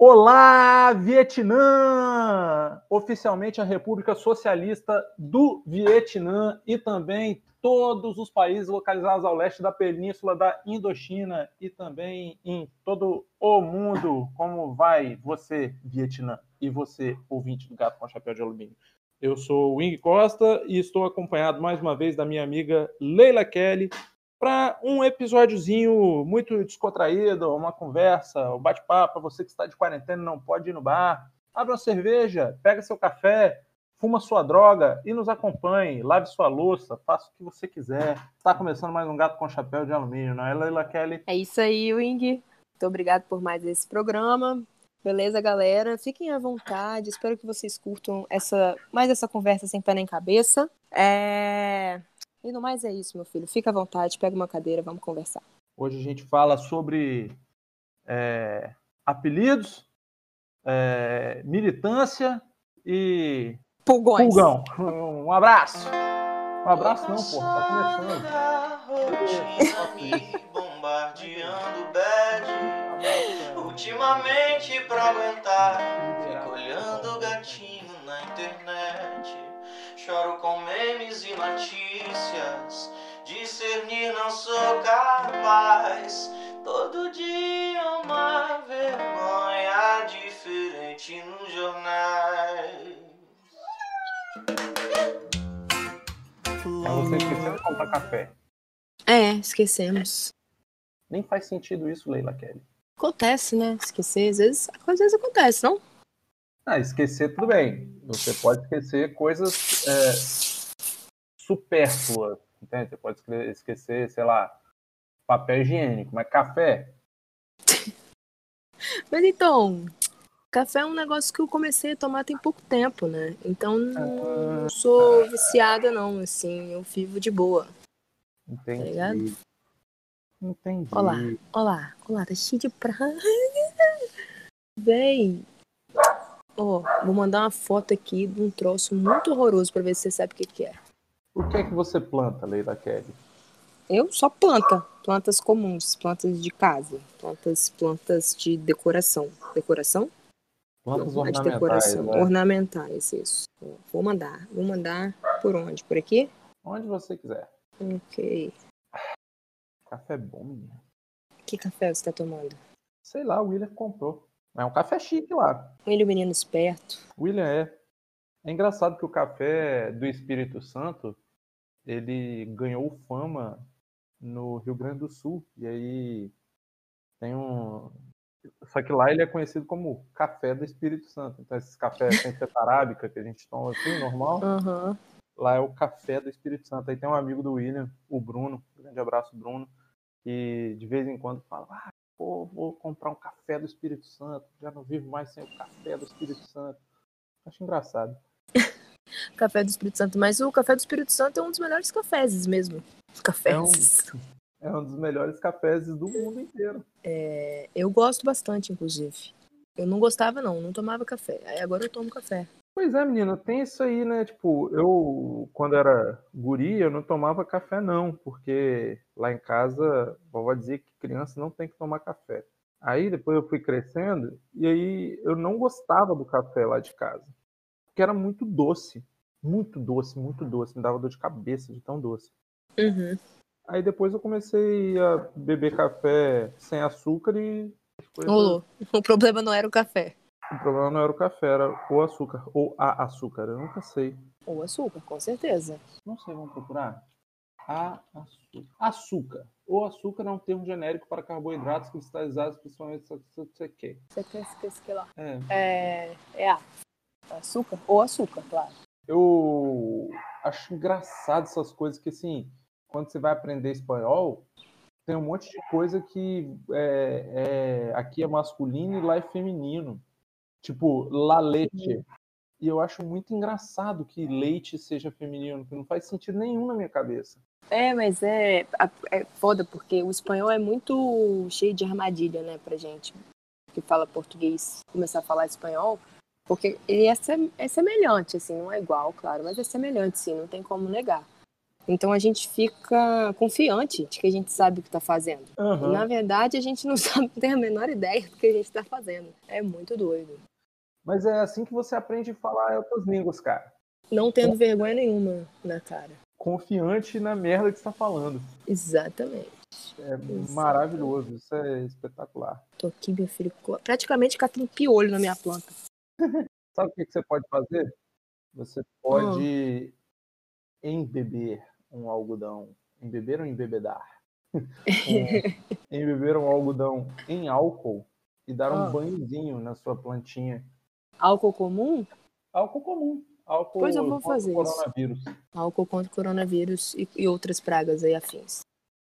Olá, Vietnã! Oficialmente a República Socialista do Vietnã e também todos os países localizados ao leste da península da Indochina e também em todo o mundo. Como vai você, Vietnã? E você, ouvinte do Gato com Chapéu de Alumínio? Eu sou o Wing Costa e estou acompanhado mais uma vez da minha amiga Leila Kelly para um episódiozinho muito descontraído, uma conversa, um bate-papo. Você que está de quarentena e não pode ir no bar, abre uma cerveja, pega seu café, fuma sua droga e nos acompanhe. Lave sua louça, faça o que você quiser. Está começando mais um Gato com Chapéu de Alumínio, não é, Leila Kelly? É isso aí, Wing. Muito obrigado por mais esse programa. Beleza, galera? Fiquem à vontade. Espero que vocês curtam essa mais essa conversa sem pé nem cabeça. É... E no mais é isso, meu filho. Fica à vontade, pega uma cadeira, vamos conversar. Hoje a gente fala sobre é, apelidos, é, militância e. Pulgões. Pulgão. Um abraço. Um abraço não, porra. Tá começando. bombardeando bad. Ultimamente pra aguentar. Fico Choro com memes e notícias. Discernir não sou capaz. Todo dia uma vergonha diferente nos jornais. Mas você esqueceu de comprar café. É, esquecemos. Nem faz sentido isso, Leila Kelly. Acontece, né? Esquecer, às vezes, às vezes acontece, não? Ah, esquecer tudo bem. Você pode esquecer coisas é, supérfluas, entende? Você pode esquecer, sei lá, papel higiênico, mas café. mas então, café é um negócio que eu comecei a tomar tem pouco tempo, né? Então não ah, sou viciada não, assim, eu vivo de boa. Entendi. Tá ligado? Entendi. Olá, olá, olá, tá cheio de praia. Vem, Ó, oh, vou mandar uma foto aqui de um troço muito horroroso para ver se você sabe o que, que é. O que é que você planta, Leila Kelly? Eu só planta. Plantas comuns, plantas de casa, plantas, plantas de decoração. Decoração? Plantas Não, ornamentais. De decoração. Né? Ornamentais, isso. Vou mandar. Vou mandar por onde? Por aqui? Onde você quiser. Ok. Café bom, menina. Que café você está tomando? Sei lá, o William comprou. É um café chique lá. Ele, menino esperto. William é. É engraçado que o café do Espírito Santo, ele ganhou fama no Rio Grande do Sul. E aí tem um. Só que lá ele é conhecido como café do Espírito Santo. Então, esses cafés sem ser arábica que a gente toma assim, normal. Uhum. Lá é o café do Espírito Santo. Aí tem um amigo do William, o Bruno. Um grande abraço, Bruno. Que de vez em quando fala: ah, pô, vou comprar um café do Espírito Santo, já não vivo mais sem o café do Espírito Santo. Acho engraçado. café do Espírito Santo, mas o café do Espírito Santo é um dos melhores cafés mesmo. Cafés. É um, é um dos melhores cafés do mundo inteiro. É, eu gosto bastante, inclusive. Eu não gostava, não, não tomava café. Aí agora eu tomo café. Pois é, menina, tem isso aí, né? Tipo, eu, quando era guri, eu não tomava café, não, porque lá em casa, a vovó dizia que criança não tem que tomar café. Aí depois eu fui crescendo e aí eu não gostava do café lá de casa, porque era muito doce, muito doce, muito doce, me dava dor de cabeça de tão doce. Uhum. Aí depois eu comecei a beber café sem açúcar e. Coisas... O problema não era o café. O problema não era o café, era o açúcar. Ou a açúcar, eu nunca sei. Ou açúcar, com certeza. Não sei, vamos procurar. A açúcar. Açúcar. O açúcar é um termo genérico para carboidratos cristalizados, principalmente se você quer. Você quer esquecer lá. É. É, é a. Açúcar? Ou açúcar, claro. Eu acho engraçado essas coisas que, assim, quando você vai aprender espanhol, tem um monte de coisa que é, é, aqui é masculino e lá é feminino. Tipo, la leite. E eu acho muito engraçado que leite seja feminino, porque não faz sentido nenhum na minha cabeça. É, mas é, é foda, porque o espanhol é muito cheio de armadilha, né, pra gente que fala português começar a falar espanhol, porque ele é, é semelhante, assim, não é igual, claro, mas é semelhante, sim, não tem como negar. Então a gente fica confiante de que a gente sabe o que está fazendo. Uhum. Na verdade, a gente não sabe, tem a menor ideia do que a gente está fazendo. É muito doido. Mas é assim que você aprende a falar outras línguas, cara. Não tendo vergonha nenhuma na cara. Confiante na merda que você tá falando. Exatamente. É maravilhoso, isso é espetacular. Tô aqui, meu filho, praticamente catando piolho na minha planta. Sabe o que que você pode fazer? Você pode embeber um algodão. Embeber ou embebedar? Um- embeber um algodão em álcool e dar um Ah. banhozinho na sua plantinha. Álcool comum? Álcool comum. Álcool Pois eu vou fazer isso. coronavírus. Álcool contra o coronavírus e, e outras pragas aí afins.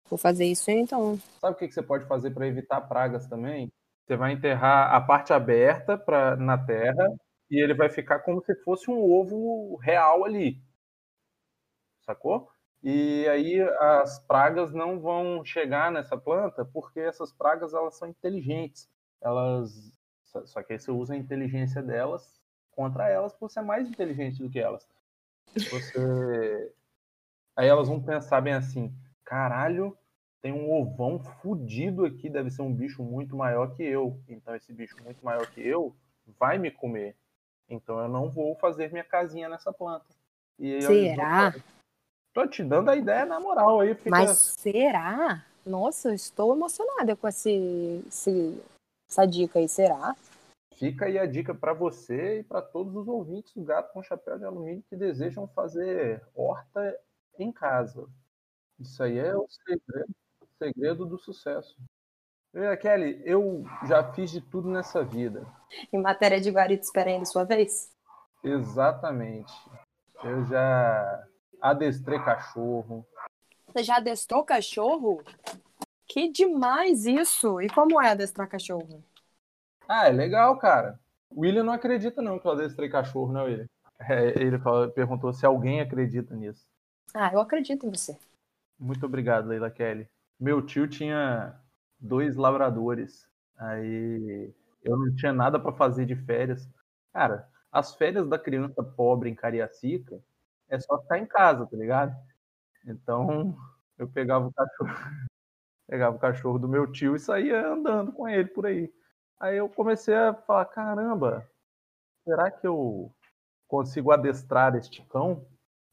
Vou fazer isso então. Sabe o que que você pode fazer para evitar pragas também? Você vai enterrar a parte aberta pra, na terra e ele vai ficar como se fosse um ovo real ali. Sacou? E aí as pragas não vão chegar nessa planta porque essas pragas elas são inteligentes. Elas só- só que aí você usa a inteligência delas contra elas porque você é mais inteligente do que elas. Você aí elas vão pensar bem assim: caralho, tem um ovão fudido aqui, deve ser um bicho muito maior que eu. Então esse bicho muito maior que eu vai me comer. Então eu não vou fazer minha casinha nessa planta. Aí, Será? Eu tô te dando a ideia na moral aí. Fica... Mas será? Nossa, eu estou emocionada com esse, esse- essa dica aí. Será? Fica aí a dica para você e para todos os ouvintes do Gato com Chapéu de Alumínio que desejam fazer horta em casa. Isso aí é o segredo, o segredo do sucesso. E, Kelly, eu já fiz de tudo nessa vida. Em matéria de guarita, espera ainda sua vez? Exatamente. Eu já adestrei cachorro. Você já adestrou cachorro? Que demais isso! E como é adestrar cachorro? Ah, é legal, cara. O William não acredita não que eu adestrei cachorro, né, William? É, ele falou- perguntou se alguém acredita nisso. Ah, eu acredito em você. Muito obrigado, Leila Kelly. Meu tio tinha dois labradores. Aí eu não tinha nada para fazer de férias. Cara, as férias da criança pobre em Cariacica é só ficar em casa, tá ligado? Então eu pegava o cachorro, pegava o cachorro do meu tio e saía andando com ele por aí. Aí eu comecei a falar, caramba, será que eu consigo adestrar este cão?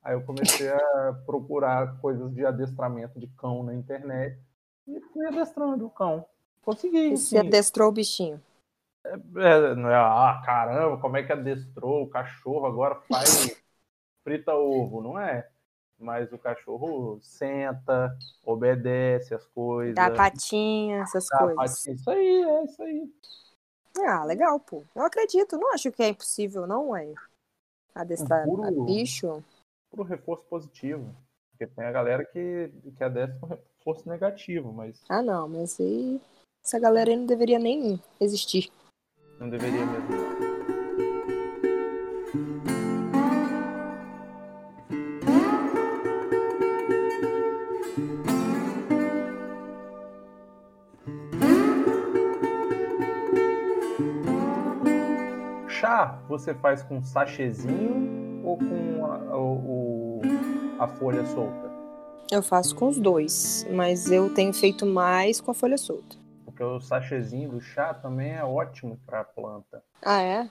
Aí eu comecei a procurar coisas de adestramento de cão na internet e fui adestrando o cão. Consegui. E você adestrou o bichinho? É, não é, ah, caramba, como é que adestrou? O cachorro agora faz frita ovo, não é? Mas o cachorro senta, obedece as coisas. Dá patinha, essas dá coisas. patinha. Isso aí, é isso aí. Ah, legal, pô. Eu acredito. Não acho que é impossível, não, é. Adestrar Um puro- bicho. Pro reforço positivo. Porque tem a galera que, que adestra com reforço negativo, mas Ah, não, mas aí. Essa galera aí não deveria nem existir. não deveria mesmo. Chá você faz com sachêzinho ou com a, o- a folha solta? Eu faço com os dois, mas eu tenho feito mais com a folha solta. Porque o sachêzinho do chá também é ótimo para planta. Ah, é?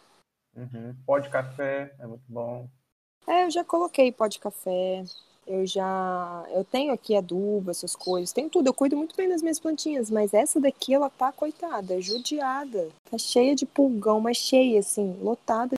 Uhum. Pó de café é muito bom. É, eu já coloquei pó de café. Eu já. Eu tenho aqui adubo, essas coisas. Tenho tudo. Eu cuido muito bem das minhas plantinhas. Mas essa daqui, ela tá, coitada, judiada. Tá cheia de pulgão, mas cheia, assim, lotada.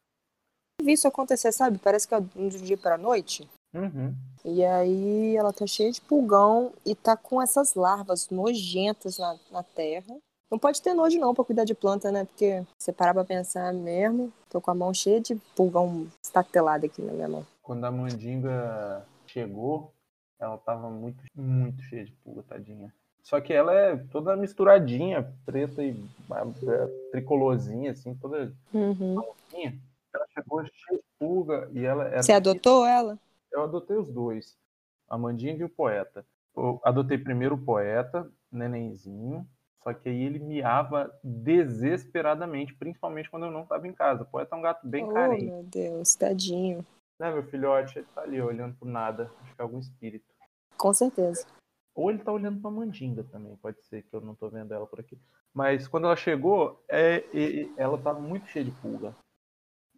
Eu vi isso acontecer, sabe? Parece que é de um dia pra noite. Uhum. E aí ela tá cheia de pulgão e tá com essas larvas nojentas na, na terra. Não pode ter nojo não pra cuidar de planta, né? Porque você parar pra pensar mesmo, tô com a mão cheia de pulgão estatelado aqui na minha mão. Quando a mandinga chegou, ela tava muito, muito cheia de pulga, tadinha. Só que ela é toda misturadinha, preta e é, tricolorzinha, assim, toda Uhum. Ela chegou cheia de pulga e ela era. Você adotou ela? Eu adotei os dois, a mandinga e o poeta. Eu adotei primeiro o poeta, nenenzinho, só que aí ele miava desesperadamente, principalmente quando eu não estava em casa. O poeta é um gato bem oh, carente. meu Deus, tadinho. Né, meu filhote? Ele tá ali olhando pro nada. Acho que é algum espírito. Com certeza. Ou ele tá olhando pra mandinga também, pode ser que eu não tô vendo ela por aqui. Mas quando ela chegou, é, é, ela tava muito cheia de pulga.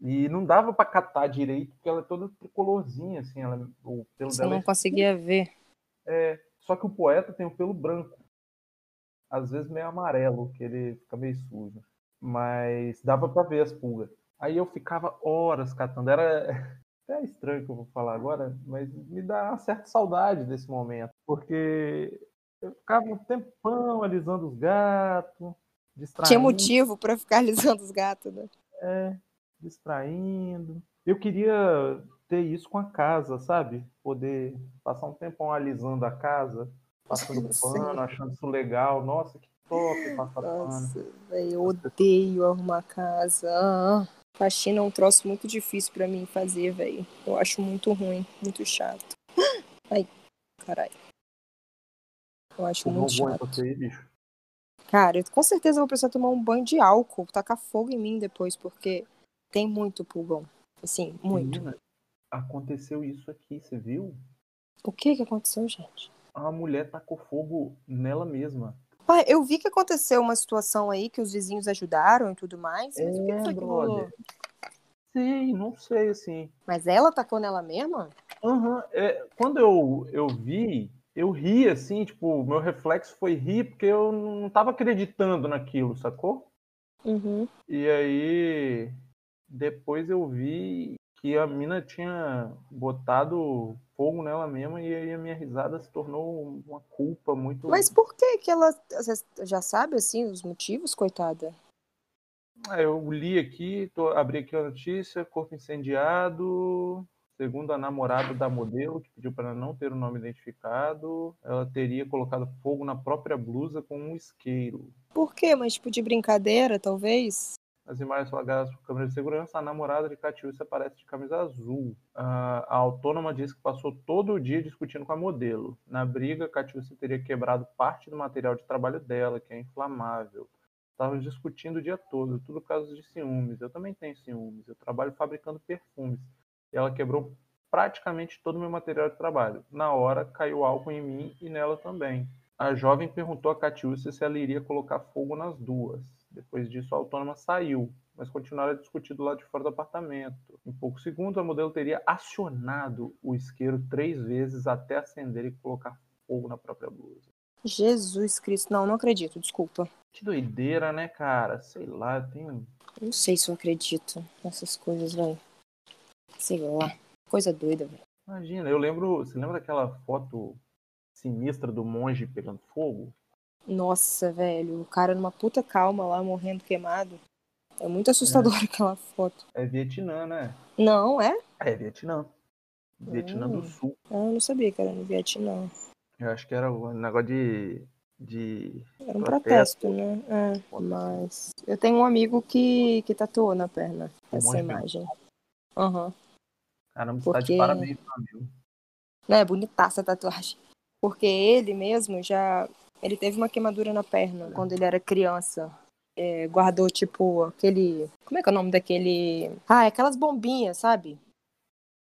E não dava para catar direito, porque ela é toda tricolorzinha, assim, ela, o pelo Você dela. não é... conseguia ver. É, só que o poeta tem o pelo branco. Às vezes meio amarelo, que ele fica meio sujo. Mas dava para ver as pulgas. Aí eu ficava horas catando. Era é estranho que eu vou falar agora, mas me dá uma certa saudade desse momento. Porque eu ficava um tempão alisando os gatos, distraindo. Tinha motivo para ficar alisando os gatos, né? É, distraindo. Eu queria ter isso com a casa, sabe? Poder passar um tempão alisando a casa, passando pano, achando isso legal. Nossa, que top passar Nossa, pano. Véio, eu odeio arrumar casa. Faxina é um troço muito difícil para mim fazer, velho. Eu acho muito ruim, muito chato. Ai, caralho. Eu acho muito chato. Você, bicho. Cara, eu com certeza vou precisar tomar um banho de álcool, tacar fogo em mim depois, porque tem muito pulgão. Assim, muito. Menina, aconteceu isso aqui, você viu? O que que aconteceu, gente? A mulher tacou fogo nela mesma. Pai, eu vi que aconteceu uma situação aí que os vizinhos ajudaram e tudo mais. Mas é, o que foi que rolou? Sim, não sei, assim. Mas ela tacou nela mesma? Uhum. É, quando eu, eu vi, eu ri, assim, tipo, meu reflexo foi rir porque eu não tava acreditando naquilo, sacou? Uhum. E aí, depois eu vi que a mina tinha botado fogo nela mesma e aí a minha risada se tornou uma culpa muito. Mas por que que ela você já sabe assim os motivos, coitada? Ah, eu li aqui, tô, abri aqui a notícia, corpo incendiado, segundo a namorada da modelo, que pediu para não ter o nome identificado, ela teria colocado fogo na própria blusa com um isqueiro. Por quê? Mas tipo de brincadeira, talvez? As imagens flagadas por câmera de segurança, a namorada de Catiúcia aparece de camisa azul. a autônoma diz que passou todo o dia discutindo com a modelo. Na briga, Catiúcia teria quebrado parte do material de trabalho dela, que é inflamável. Estavam discutindo o dia todo, tudo causa de ciúmes. Eu também tenho ciúmes. Eu trabalho fabricando perfumes. E ela quebrou praticamente todo o meu material de trabalho. Na hora, caiu álcool em mim e nela também. A jovem perguntou a Catiúcia se ela iria colocar fogo nas duas. Depois disso, a autônoma saiu, mas continuaram a discutir do lado de fora do apartamento. Em poucos segundos, a modelo teria acionado o isqueiro três vezes até acender e colocar fogo na própria blusa. Jesus Cristo, não, não acredito, desculpa. Que doideira, né, cara? Sei lá, eu tenho. Não sei se eu acredito nessas coisas, velho. Sei lá. Coisa doida, velho. Imagina, eu lembro. Você lembra daquela foto sinistra do monge pegando fogo? Nossa, velho, o cara numa puta calma lá, morrendo queimado. É muito assustador é. aquela foto. É Vietnã, né? Não, é? É Vietnã. Vietnã hum. do Sul. Ah, eu não sabia que era no Vietnã. Eu acho que era um negócio de. de era um protesto, protesto né? É, mas. Eu tenho um amigo que, que tatuou na perna um essa imagem. Aham. Uhum. Caramba, Porque... tá de parabéns, meu amigo. Não, é bonitaça a tatuagem. Porque ele mesmo já ele teve uma queimadura na perna quando ele era criança. É, guardou, tipo, aquele. Como é que é o nome daquele. Ah, é aquelas bombinhas, sabe?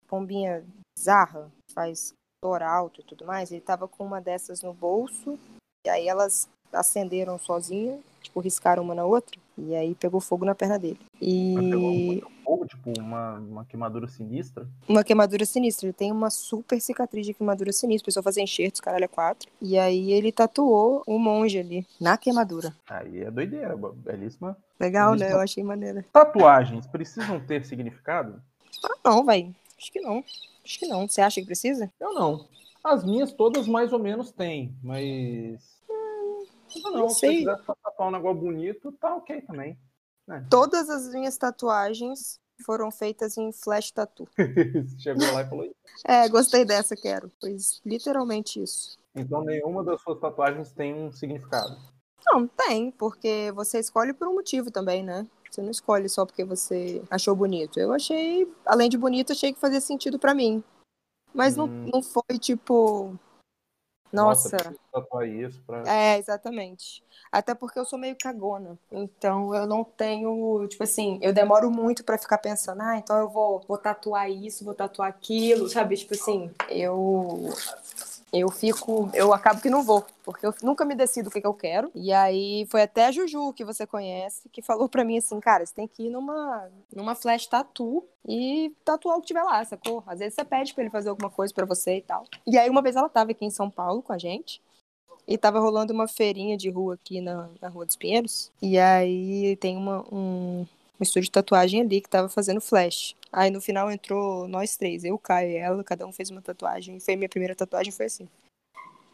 Bombinha bizarra, faz dor alto e tudo mais. Ele tava com uma dessas no bolso, e aí elas acenderam sozinha, tipo, riscaram uma na outra, e aí pegou fogo na perna dele. E fogo, tipo uma, uma queimadura sinistra? Uma queimadura sinistra. Ele tem uma super cicatriz de queimadura sinistra. A pessoa fazia enxertos, caralho, é quatro. E aí ele tatuou o monge ali, na queimadura. Aí é doideira, belíssima. Legal, belíssima. né? Eu achei maneira. Tatuagens precisam ter significado? Ah, não, velho. Acho que não. Acho que não. Você acha que precisa? Eu não. As minhas todas mais ou menos têm, mas. Não, não se você quiser tatuar um negócio bonito, tá ok também. É. Todas as minhas tatuagens foram feitas em flash tattoo. Chegou lá e falou isso. É, gostei dessa, quero. Pois literalmente isso. Então nenhuma das suas tatuagens tem um significado? Não, tem, porque você escolhe por um motivo também, né? Você não escolhe só porque você achou bonito. Eu achei, além de bonito, achei que fazia sentido para mim. Mas hum. não, não foi tipo, nossa. Nossa isso pra... É, exatamente. Até porque eu sou meio cagona. Então eu não tenho, tipo assim, eu demoro muito para ficar pensando, ah, então eu vou, vou tatuar isso, vou tatuar aquilo, sabe? Tipo assim, eu eu fico, eu acabo que não vou, porque eu nunca me decido o que, que eu quero. E aí foi até a Juju, que você conhece, que falou para mim assim, cara, você tem que ir numa, numa flash tattoo e tatuar o que tiver lá, sacou? Às vezes você pede para ele fazer alguma coisa para você e tal. E aí uma vez ela tava aqui em São Paulo com a gente. E tava rolando uma feirinha de rua aqui na, na Rua dos Pinheiros. E aí tem uma, um, um estúdio de tatuagem ali que tava fazendo flash. Aí no final entrou nós três, eu, Caio e ela, cada um fez uma tatuagem. E foi minha primeira tatuagem, foi assim.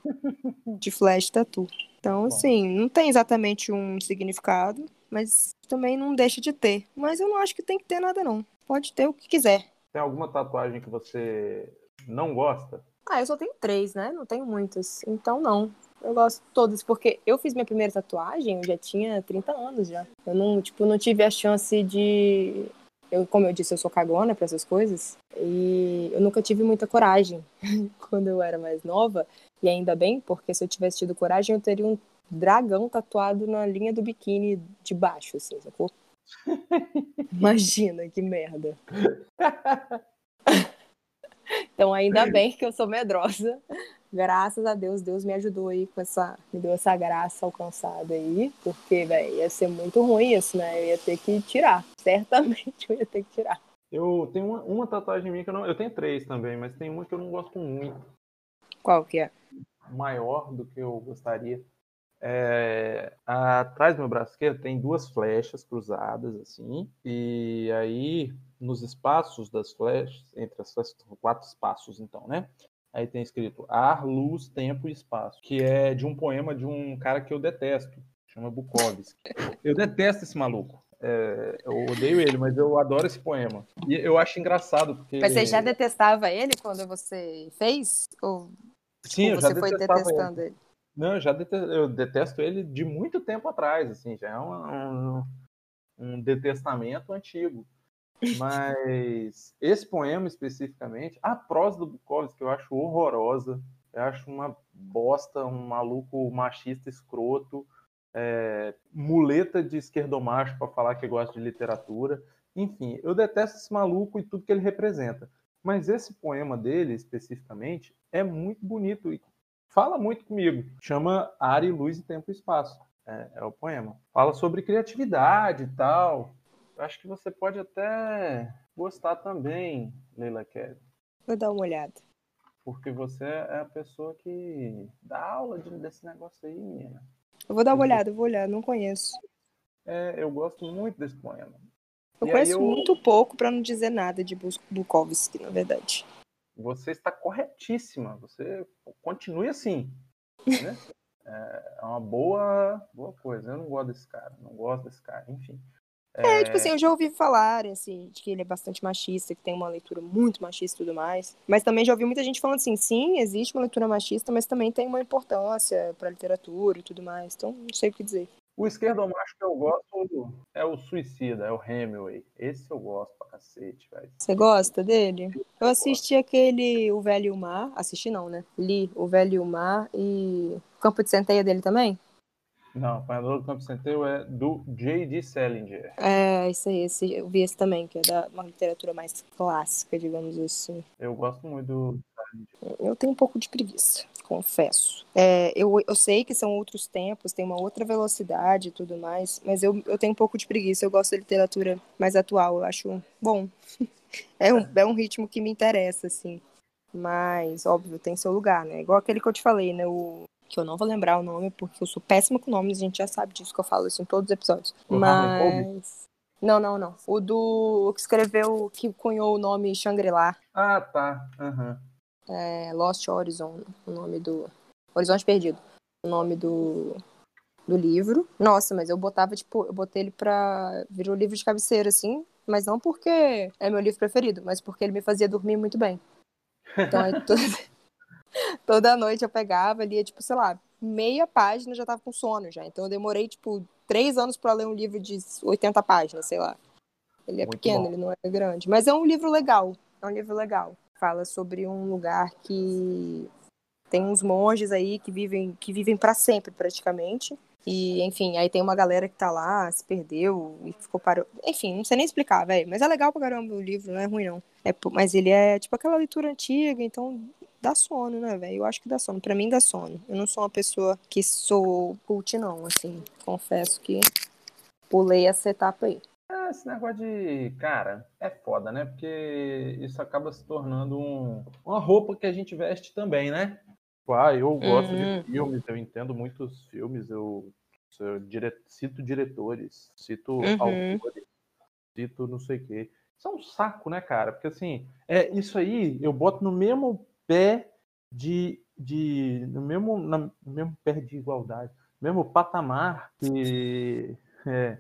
de flash tatu. Então, assim, não tem exatamente um significado, mas também não deixa de ter. Mas eu não acho que tem que ter nada, não. Pode ter o que quiser. Tem alguma tatuagem que você não gosta? Ah, eu só tenho três, né? Não tenho muitas. Então, não. Eu gosto de todas, porque eu fiz minha primeira tatuagem, eu já tinha 30 anos já. Eu não, tipo, não tive a chance de. Eu, como eu disse, eu sou cagona para essas coisas. E eu nunca tive muita coragem quando eu era mais nova. E ainda bem, porque se eu tivesse tido coragem, eu teria um dragão tatuado na linha do biquíni de baixo, assim, sacou? Imagina que merda. então, ainda bem que eu sou medrosa graças a Deus, Deus me ajudou aí com essa, me deu essa graça alcançada aí, porque, velho, ia ser muito ruim isso, né? Eu ia ter que tirar, certamente eu ia ter que tirar. Eu tenho uma, uma tatuagem minha que eu não, eu tenho três também, mas tem uma que eu não gosto muito. Qual que é? Maior do que eu gostaria. É, atrás do meu braço esquerdo tem duas flechas cruzadas assim, e aí nos espaços das flechas, entre as flechas, quatro espaços então, né? Aí tem escrito ar, luz, tempo e espaço, que é de um poema de um cara que eu detesto, chama Bukowski. Eu detesto esse maluco. É, eu odeio ele, mas eu adoro esse poema. E eu acho engraçado porque. Mas você já detestava ele quando você fez? Ou Sim, tipo, eu já você foi detestando ele? ele? Não, eu já detesto, eu detesto ele de muito tempo atrás, assim, já é um, um, um detestamento antigo. Mas esse poema especificamente, a prosa do Bukowski eu acho horrorosa. Eu acho uma bosta, um maluco machista escroto, é, muleta de esquerdomacho para falar que gosta de literatura. Enfim, eu detesto esse maluco e tudo que ele representa. Mas esse poema dele, especificamente, é muito bonito e fala muito comigo. Chama Ar e Luz e Tempo e Espaço. É, é o poema. Fala sobre criatividade e tal, acho que você pode até gostar também, Leila Kelly. Vou dar uma olhada. Porque você é a pessoa que dá aula de, desse negócio aí, menina. Eu vou dar uma olhada, eu vou olhar, não conheço. É, eu gosto muito desse poema. Eu e conheço eu... muito pouco para não dizer nada de Bukowski, na verdade. Você está corretíssima. Você continue assim. Né? é uma boa, boa coisa. Eu não gosto desse cara, não gosto desse cara, enfim. É, tipo assim, eu já ouvi falar, assim, de que ele é bastante machista, que tem uma leitura muito machista e tudo mais. Mas também já ouvi muita gente falando assim, sim, existe uma leitura machista, mas também tem uma importância pra literatura e tudo mais. Então, não sei o que dizer. O esquerdomacho que eu gosto é o Suicida, é o Hemingway. Esse eu gosto pra cacete, velho. Você gosta dele? Eu assisti aquele O Velho e o Mar. Assisti não, né? Li O Velho e o Mar e Campo de Centeia dele também? Não, Apanhador do Campo Centeio é do J.D. Salinger. É, isso aí, esse, eu vi esse também, que é da uma literatura mais clássica, digamos assim. Eu gosto muito do Eu tenho um pouco de preguiça, confesso. É, eu, eu sei que são outros tempos, tem uma outra velocidade e tudo mais, mas eu, eu tenho um pouco de preguiça. Eu gosto da literatura mais atual, eu acho bom. é, um, é um ritmo que me interessa, assim. Mas, óbvio, tem seu lugar, né? Igual aquele que eu te falei, né? O que eu não vou lembrar o nome, porque eu sou péssima com nomes, a gente já sabe disso que eu falo isso em todos os episódios. O Mas. Não, não, não. O do. O que escreveu, que cunhou o nome Shangri-La. Ah, tá. Uhum. É, Lost Horizon, o nome do. Horizonte Perdido. O nome do. Do livro. Nossa, mas eu botava, tipo, eu botei ele pra. Virou livro de cabeceira, assim. Mas não porque é meu livro preferido, mas porque ele me fazia dormir muito bem. Então, é tudo. Toda noite eu pegava, lia, tipo, sei lá, meia página já tava com sono já. Então eu demorei, tipo, três anos para ler um livro de 80 páginas, sei lá. Ele é Muito pequeno, bom. ele não é grande. Mas é um livro legal. É um livro legal. Fala sobre um lugar que tem uns monges aí que vivem que vivem para sempre praticamente. E, enfim, aí tem uma galera que tá lá, se perdeu e ficou parou. Enfim, não sei nem explicar, velho. Mas é legal pra caramba o livro, não é ruim não. É, mas ele é tipo aquela leitura antiga, então dá sono, né, velho? Eu acho que dá sono. Pra mim dá sono. Eu não sou uma pessoa que sou cult, não, assim. Confesso que pulei essa etapa aí. É, esse negócio de. Cara, é foda, né? Porque isso acaba se tornando um... uma roupa que a gente veste também, né? Tipo, ah, eu gosto Uhum. de filmes, eu entendo muitos filmes, eu, eu dire- cito diretores, cito Uhum. autores, cito não sei o quê. Isso é um saco, né, cara? Porque assim, é isso aí eu boto no mesmo pé de. de no, mesmo, na- no mesmo pé de igualdade, no mesmo patamar que. é,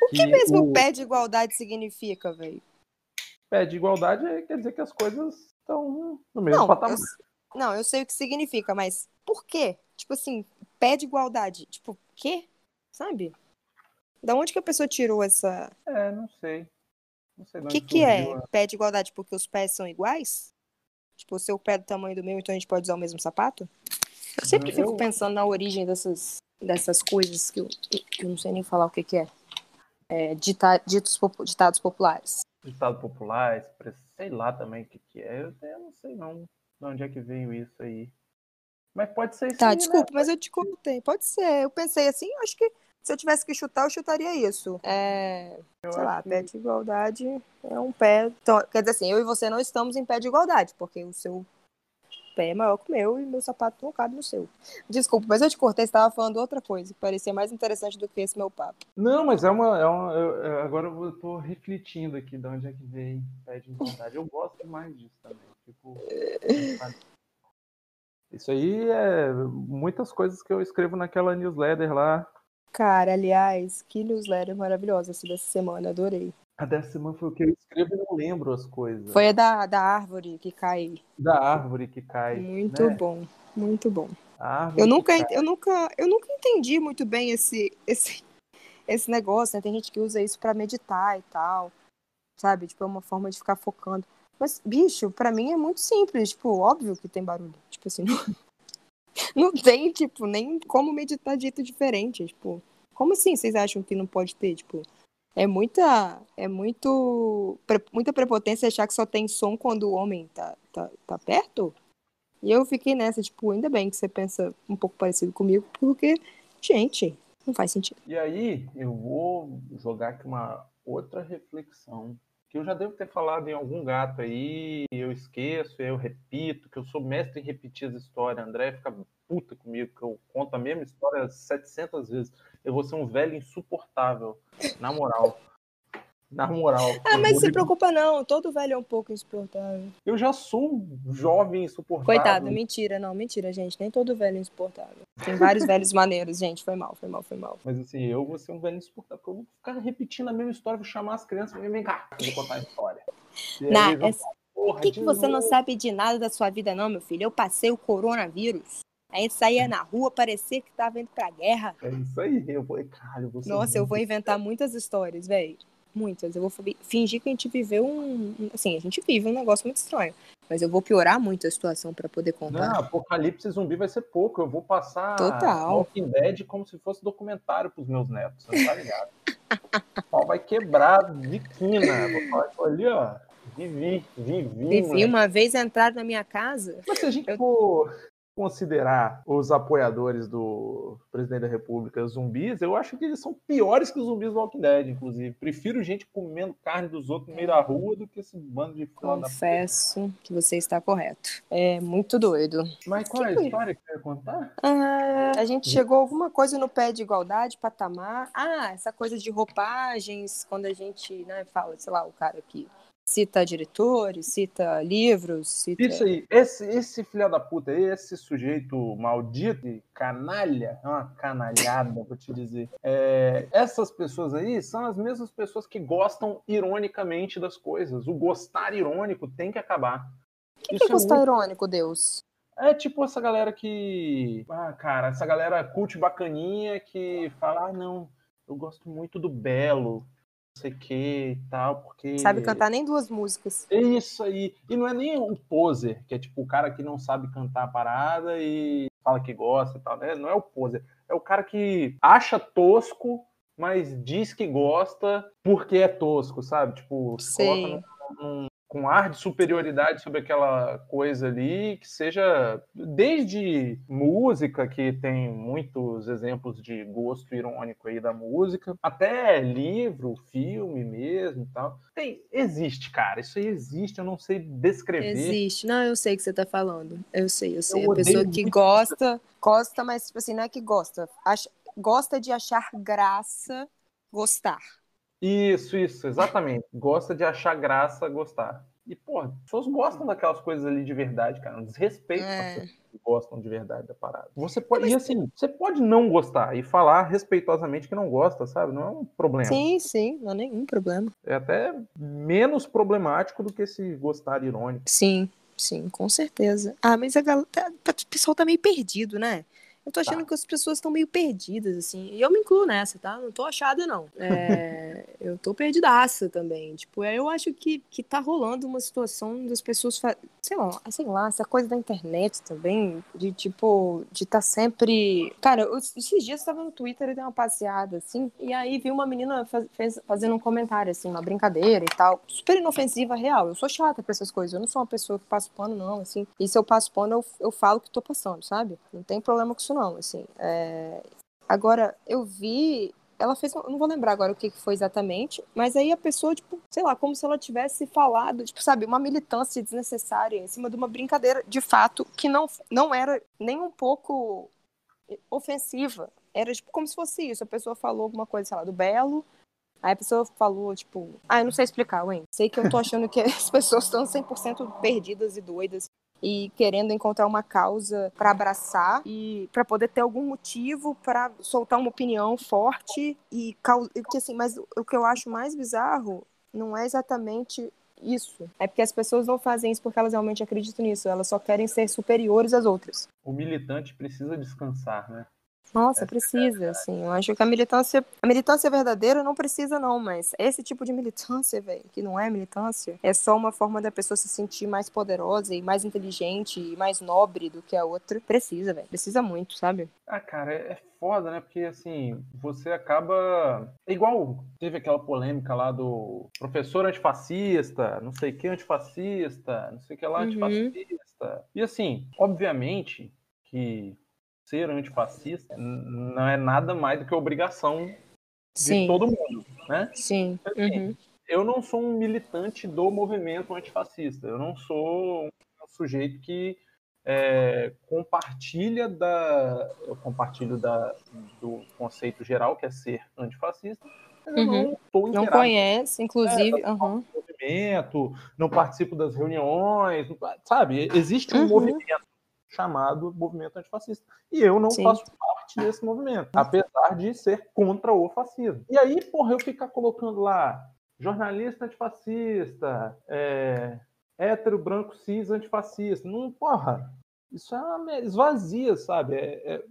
O que mesmo o pé de igualdade significa, velho? pé de igualdade é- quer dizer que as coisas estão no mesmo Não, patamar. eu, não, eu sei o que significa, mas por quê? Tipo assim, pé de igualdade. Tipo, quê? Sabe? Da onde que a pessoa tirou essa. É, não sei. Não sei de O que, que é a- pé de igualdade? Porque os pés são iguais? Tipo, o seu pé é do tamanho do meu, então a gente pode usar o mesmo sapato? Eu sempre fico Eu- pensando na origem dessas, dessas coisas que eu, que eu não sei nem falar o que, que é. É, dita- ditos, ditados populares. ditado popular, express- sei lá também o que, que é. Eu, eu não sei não de onde é que veio isso aí. Mas pode ser isso Tá, aí, desculpa, mas eu te contei. Pode ser. Eu pensei assim, acho que se eu tivesse que chutar, eu chutaria isso. É? Eu sei lá, acho pé que- de igualdade é um pé. Então, quer dizer assim, eu e você não estamos em pé de igualdade, porque o seu pé é maior que o meu e meu sapato não cabe no seu. Desculpa, mas eu te cortei, você estava falando outra coisa, que parecia mais interessante do que esse meu papo. Não, mas é uma. É uma eu- eu- agora eu tô refletindo aqui de onde é que veio pé de igualdade. Eu gosto demais disso também. Tipo, isso aí é muitas coisas que eu escrevo naquela newsletter lá. Cara, aliás, que newsletter maravilhosa essa dessa semana, adorei. A dessa semana foi o que eu escrevo e não lembro as coisas. Foi a da, da árvore que cai. Da árvore que cai. Muito né? bom, muito bom. Eu nunca, cai. eu nunca, eu nunca entendi muito bem esse, esse, esse negócio, né? Tem gente que usa isso pra meditar e tal, sabe? Tipo, é uma forma de ficar focando. Mas, bicho, pra mim é muito simples, tipo, óbvio que tem barulho. Tipo assim, não, não tem, tipo, nem como meditar de jeito diferente, tipo. Como assim vocês acham que não pode ter, tipo? É muita, é muito, pre- muita prepotência achar que só tem som quando o homem tá, tá, tá perto? E eu fiquei nessa, tipo, ainda bem que você pensa um pouco parecido comigo, porque, gente, não faz sentido. E aí, eu vou jogar aqui uma outra reflexão, que eu já devo ter falado em algum gato aí, eu esqueço, eu repito, que eu sou mestre em repetir as histórias. André fica puta comigo, que eu conto a mesma história 700 vezes. Eu vou ser um velho insuportável, na moral. Na moral. Ah, mas se preocupa não, todo velho é um pouco insuportável. eu já sou um jovem insuportável. Coitado, mentira, não, mentira, gente, nem todo velho é insuportável. Tem vários velhos maneiros, gente, foi mal, foi mal, foi mal. Mas assim, eu vou ser um velho insuportável, porque eu vou ficar repetindo a mesma história, vou chamar as crianças e vem cá, vou contar a história. Na, vão "Porra, Por que, que você não novo." sabe de nada da sua vida, não, meu filho? Eu passei o coronavírus. Aí saía na rua, parecia que tava indo pra guerra. É isso aí, eu vou, cara, eu vou Nossa, eu vou inventar muitas histórias, velho. Muitas. Eu vou fi- fingir que a gente viveu um. Assim, a gente vive um negócio muito estranho. Mas eu vou piorar muito a situação pra poder contar. Não, apocalipse zumbi vai ser pouco. Eu vou passar Total. Walking Dead como se fosse documentário pros meus netos, você tá ligado? o pau vai quebrar de quina. Vou ali, ó. Vivi, vivi. Vivi moleque. uma vez entraram na minha casa. Mas se a gente Eu- for considerar os apoiadores do presidente da República zumbis, eu acho que eles são piores que os zumbis do Walking Dead, inclusive. Prefiro gente comendo carne dos outros no meio da rua do que esse bando de da Confesso que você está correto. É muito doido. Mas qual é a Que história que você ia contar? Ah, a gente chegou a alguma coisa no pé de igualdade, patamar. Ah, essa coisa de roupagens, quando a gente né, fala, sei lá, o cara que cita diretores, cita livros, cita. Isso aí, esse, esse filho da puta, esse sujeito maldito, e canalha, é uma canalhada, vou te dizer. É, essas pessoas aí são as mesmas pessoas que gostam ironicamente das coisas. O gostar irônico tem que acabar. O que, Isso que é é gostar muito- irônico, Deus? É tipo essa galera que. Ah, cara, essa galera cult bacaninha que fala: ah, não, eu gosto muito do Belo, sei o que e tal, porque. Sabe cantar nem duas músicas. É Isso aí. E não é nem o poser, que é tipo o cara que não sabe cantar a parada e fala que gosta e tal. Né? Não é o poser. É o cara que acha tosco, mas diz que gosta porque é tosco, sabe? Tipo, se Sei. coloca num, com ar de superioridade sobre aquela coisa ali, que seja desde música, que tem muitos exemplos de gosto irônico aí da música, até livro, filme mesmo e tal. Tem, existe, cara, isso aí existe, eu não sei descrever. Existe, não, eu sei o que você tá falando. Eu sei, eu sei. Eu a pessoa que gosta, isso. gosta, mas tipo assim, não é que gosta, acha, gosta de achar graça gostar. Isso, isso, exatamente. Gosta de achar graça, gostar. E, pô, as pessoas gostam daquelas coisas ali de verdade, cara. Um desrespeito é. que gostam de verdade da parada. Você pode, Mas... e assim, você pode não gostar e falar respeitosamente que não gosta, sabe? Não é um problema. Sim, sim, não é nenhum problema. É até menos problemático do que esse gostar irônico. Sim, sim, com certeza. Ah, mas a galera, tá, tá, o pessoal tá meio perdido, né? Eu tô achando tá. que as pessoas estão meio perdidas, assim. E eu me incluo nessa, tá? Não tô achada, não. É, eu tô perdidaça também. Tipo, eu acho que, que tá rolando uma situação das pessoas, sei lá, sei lá, essa coisa da internet também, de tipo, de tá sempre. Cara, esses dias eu tava no Twitter e dei uma passeada, assim, e aí vi uma menina faz, fez, fazendo um comentário, assim, uma brincadeira e tal. Super inofensiva, real. Eu sou chata pra essas coisas. Eu não sou uma pessoa que passa pano, não, assim. E se eu passo pano, eu, eu falo que tô passando, sabe? Não tem problema com isso, não, assim. É... Agora, eu vi ela fez, não vou lembrar agora o que foi exatamente, mas aí a pessoa, tipo, sei lá, como se ela tivesse falado, tipo, sabe, uma militância desnecessária em cima de uma brincadeira, de fato, que não, não era nem um pouco ofensiva. Era, tipo, como se fosse isso. A pessoa falou alguma coisa, sei lá, do Belo, Aí a pessoa falou, tipo, ah, eu não sei explicar, Wayne. Sei que eu tô achando que as pessoas estão 100% perdidas e doidas e querendo encontrar uma causa para abraçar e para poder ter algum motivo para soltar uma opinião forte e que assim, mas o que eu acho mais bizarro não é exatamente isso. É porque as pessoas não fazem isso porque elas realmente acreditam nisso, elas só querem ser superiores às outras. O militante precisa descansar, né? Nossa, precisa, assim. Eu acho que a militância. A militância verdadeira não precisa, não, mas esse tipo de militância, velho, que não é militância, é só uma forma da pessoa se sentir mais poderosa e mais inteligente e mais nobre do que a outra. Precisa, velho. Precisa muito, sabe? Ah, cara, é, é foda, né? Porque assim, você acaba. É igual teve aquela polêmica lá do professor antifascista, não sei que antifascista, não sei que lá uhum. antifascista. E assim, obviamente que ser antifascista não é nada mais do que obrigação de Sim. todo mundo, né? Sim. Assim, uhum. Eu não sou um militante do movimento antifascista. Eu não sou um sujeito que é, compartilha da, eu compartilho da, do conceito geral que é ser antifascista. Mas eu uhum. não, não conhece, inclusive. É, uhum. movimento, não participo das reuniões, sabe? Existe um uhum. movimento chamado movimento antifascista. E eu não Sim. faço parte desse movimento, apesar de ser contra o fascismo. E aí, porra, eu ficar colocando lá jornalista antifascista, é, hétero, branco, cis, antifascista. Não, porra, isso é uma, esvazia, sabe? É, é...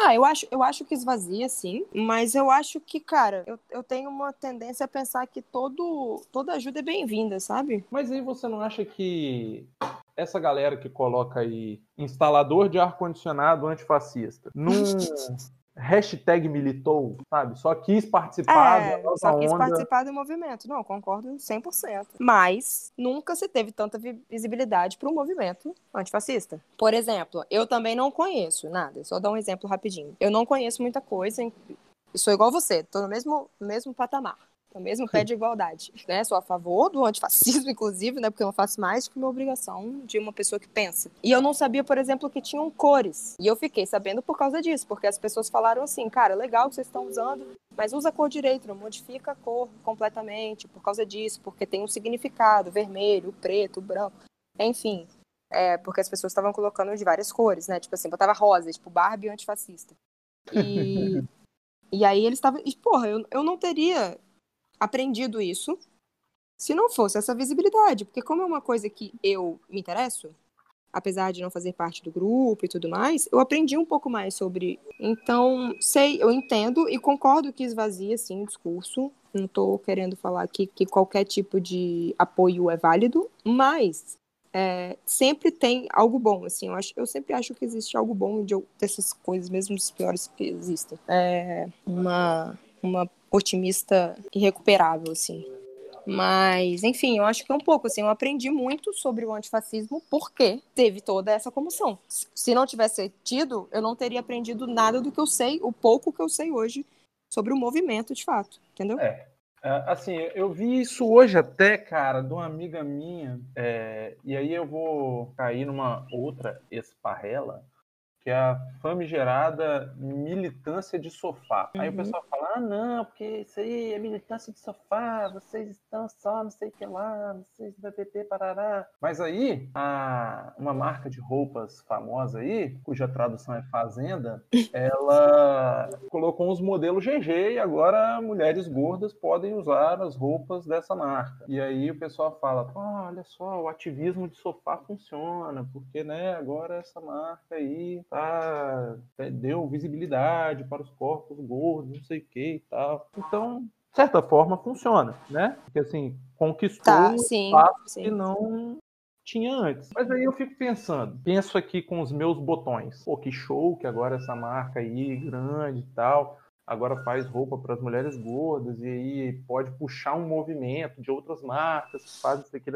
Ah, eu acho, eu acho que esvazia, sim. Mas eu acho que, cara, eu, eu tenho uma tendência a pensar que todo, toda ajuda é bem-vinda, sabe? Mas aí você não acha que essa galera que coloca aí instalador de ar-condicionado antifascista num hashtag militou, sabe? Só quis participar é, só quis onda. participar do movimento. Não, concordo 100%. Mas nunca se teve tanta visibilidade para um movimento antifascista. Por exemplo, eu também não conheço nada. Só dar um exemplo rapidinho. Eu não conheço muita coisa. Sou igual você, tô no mesmo, no mesmo patamar no mesmo pé de igualdade. Né? Sou a favor do antifascismo, inclusive, né? porque eu não faço mais que uma obrigação de uma pessoa que pensa. E eu não sabia, por exemplo, que tinham cores. E eu fiquei sabendo por causa disso, porque as pessoas falaram assim, cara, legal que vocês estão usando, mas usa a cor direito, não modifica a cor completamente por causa disso, porque tem um significado, vermelho, preto, branco, enfim. É, porque as pessoas estavam colocando de várias cores, né? Tipo assim, botava rosa, tipo Barbie antifascista. E, e aí eles estavam. E, porra, eu, eu não teria aprendido isso se não fosse essa visibilidade, porque como é uma coisa que eu me interesso, apesar de não fazer parte do grupo e tudo mais, eu aprendi um pouco mais sobre. Então, sei, eu entendo e concordo que esvazia sim o discurso. Não estou querendo falar aqui que qualquer tipo de apoio é válido, mas é, sempre tem algo bom, assim, eu, acho, eu sempre acho que existe algo bom de, dessas coisas, mesmo dos piores que existem. É uma, uma otimista irrecuperável, assim. Mas, enfim, eu acho que é um pouco assim, eu aprendi muito sobre o antifascismo porque teve toda essa comoção. Se não tivesse tido, eu não teria aprendido nada do que eu sei, o pouco que eu sei hoje sobre o movimento, de fato, entendeu? É. é assim, eu vi isso hoje até, cara, de uma amiga minha, é, e aí eu vou cair numa outra esparrela, que é a famigerada militância de sofá. Uhum. Aí o uhum. pessoal fala, ah, não, porque isso aí é militância de sofá, vocês estão só não sei o que lá, vocês BBB, parará. Mas aí, a, uma marca de roupas famosa aí, cuja tradução é Fazenda, ela colocou uns modelos GG e agora mulheres gordas podem usar as roupas dessa marca. E aí o pessoal fala, olha só, o ativismo de sofá funciona, porque, né, agora essa marca aí tá tá, deu visibilidade para os corpos gordos, não sei o que e tal. Então, de certa forma, funciona, né? Porque assim, conquistou tá, sim, espaço sim. que não tinha antes. Mas aí eu fico pensando, penso aqui com os meus botões. Pô, que show que agora essa marca aí, grande e tal, agora faz roupa para as mulheres gordas e aí pode puxar um movimento de outras marcas que fazem isso aqui.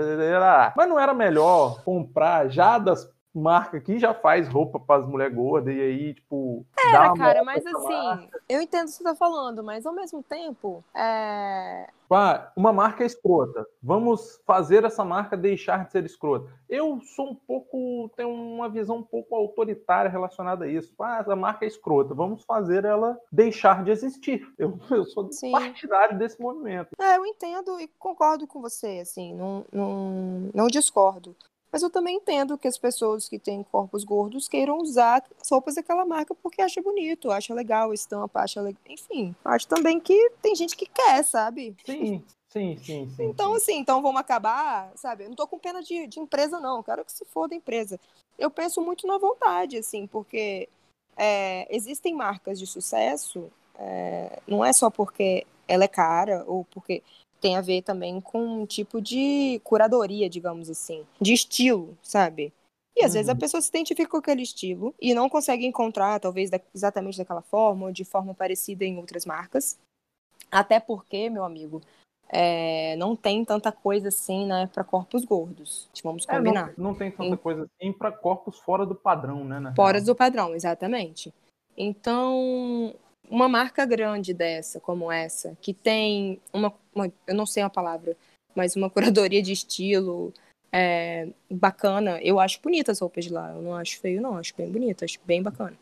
Mas não era melhor comprar já das marca que já faz roupa para as mulheres gordas e aí, tipo. Era, cara, mas assim, marca. eu entendo o que você tá falando, mas ao mesmo tempo. É... Ah, uma marca é escrota. Vamos fazer essa marca deixar de ser escrota. Eu sou um pouco. tenho uma visão um pouco autoritária relacionada a isso. Ah, a marca é escrota. Vamos fazer ela deixar de existir. Eu, eu sou Sim. partidário desse movimento. É, eu entendo e concordo com você, assim, não, não, não discordo. Mas eu também entendo que as pessoas que têm corpos gordos queiram usar as roupas daquela marca porque acha bonito, acha legal a estampa, acha legal. Enfim, acho também que tem gente que quer, sabe? Sim, sim, sim. sim então, sim. assim, então vamos acabar, sabe? Eu não tô com pena de, de empresa, não. Eu quero que se for da empresa. Eu penso muito na vontade, assim, porque é, existem marcas de sucesso, é, não é só porque ela é cara ou porque tem a ver também com um tipo de curadoria, digamos assim, de estilo, sabe? E às uhum. vezes a uhum. pessoa se identifica com aquele estilo e não consegue encontrar, talvez, da, exatamente daquela forma ou de forma parecida em outras marcas. Até porque, meu amigo, é, não tem tanta coisa assim, né, para corpos gordos. Vamos combinar. É, não, não, tem tanta coisa assim para corpos fora do padrão, né? Fora do padrão, exatamente. Então, uma marca grande dessa, como essa, que tem uma, uma eu não sei a palavra, mas uma curadoria de estilo é, bacana, eu acho bonita as roupas de lá, eu não acho feio não, acho bem bonita, acho bem bacana.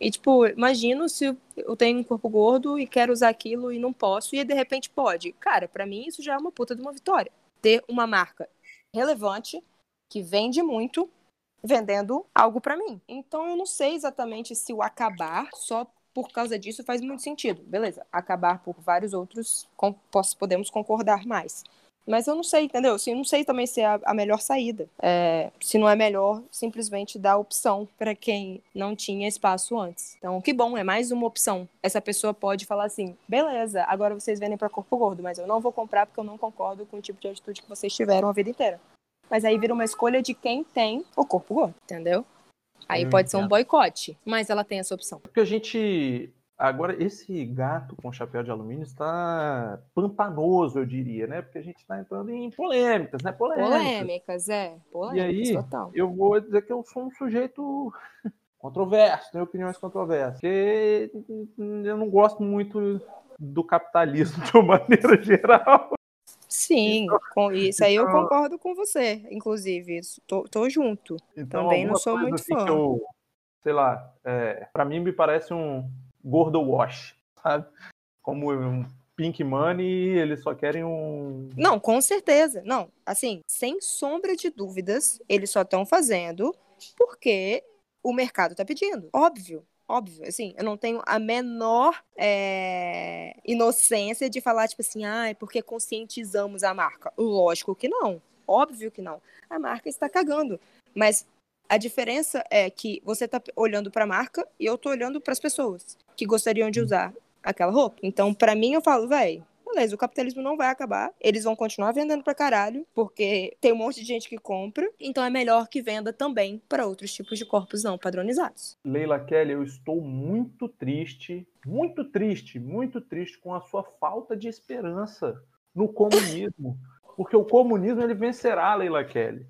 E, tipo, imagino se eu tenho um corpo gordo e quero usar aquilo e não posso, e de repente pode. Cara, para mim isso já é uma puta de uma vitória. Ter uma marca relevante, que vende muito, vendendo algo para mim. Então eu não sei exatamente se o acabar só por causa disso faz muito sentido. Beleza, acabar por vários outros, com, podemos concordar mais. Mas eu não sei, entendeu? Assim, não sei também se é a, a melhor saída. É, se não é melhor simplesmente dar opção para quem não tinha espaço antes. Então, que bom, é mais uma opção. Essa pessoa pode falar assim: beleza, agora vocês vendem para corpo gordo, mas eu não vou comprar porque eu não concordo com o tipo de atitude que vocês tiveram a vida inteira. Mas aí vira uma escolha de quem tem o corpo gordo, entendeu? Aí hum, pode ser um boicote, mas ela tem essa opção. Porque a gente. Agora, esse gato com chapéu de alumínio está pantanoso, eu diria, né? Porque a gente está entrando em polêmicas, né? Polêmicas, polêmicas é. Polêmicas, e aí, total. eu vou dizer que eu sou um sujeito controverso, tenho opiniões controversas. Porque eu não gosto muito do capitalismo de uma maneira geral. Sim, então, com isso aí então, eu concordo com você, inclusive. Tô, tô junto. Então, Também não sou muito assim fã. Eu, sei lá, é, para mim me parece um gordo wash, sabe? Como um Pink Money, eles só querem um. Não, com certeza. Não, assim, sem sombra de dúvidas, eles só estão fazendo porque o mercado está pedindo. Óbvio. Óbvio, assim, eu não tenho a menor é, inocência de falar, tipo assim, ah, é porque conscientizamos a marca. Lógico que não. Óbvio que não. A marca está cagando. Mas a diferença é que você está olhando para a marca e eu estou olhando para as pessoas que gostariam de usar aquela roupa. Então, para mim, eu falo, velho, beleza, o capitalismo não vai acabar. Eles vão continuar vendendo pra caralho, porque tem um monte de gente que compra. Então é melhor que venda também para outros tipos de corpos não padronizados. Leila Kelly, eu estou muito triste, muito triste, muito triste com a sua falta de esperança no comunismo. Porque o comunismo ele vencerá, Leila Kelly.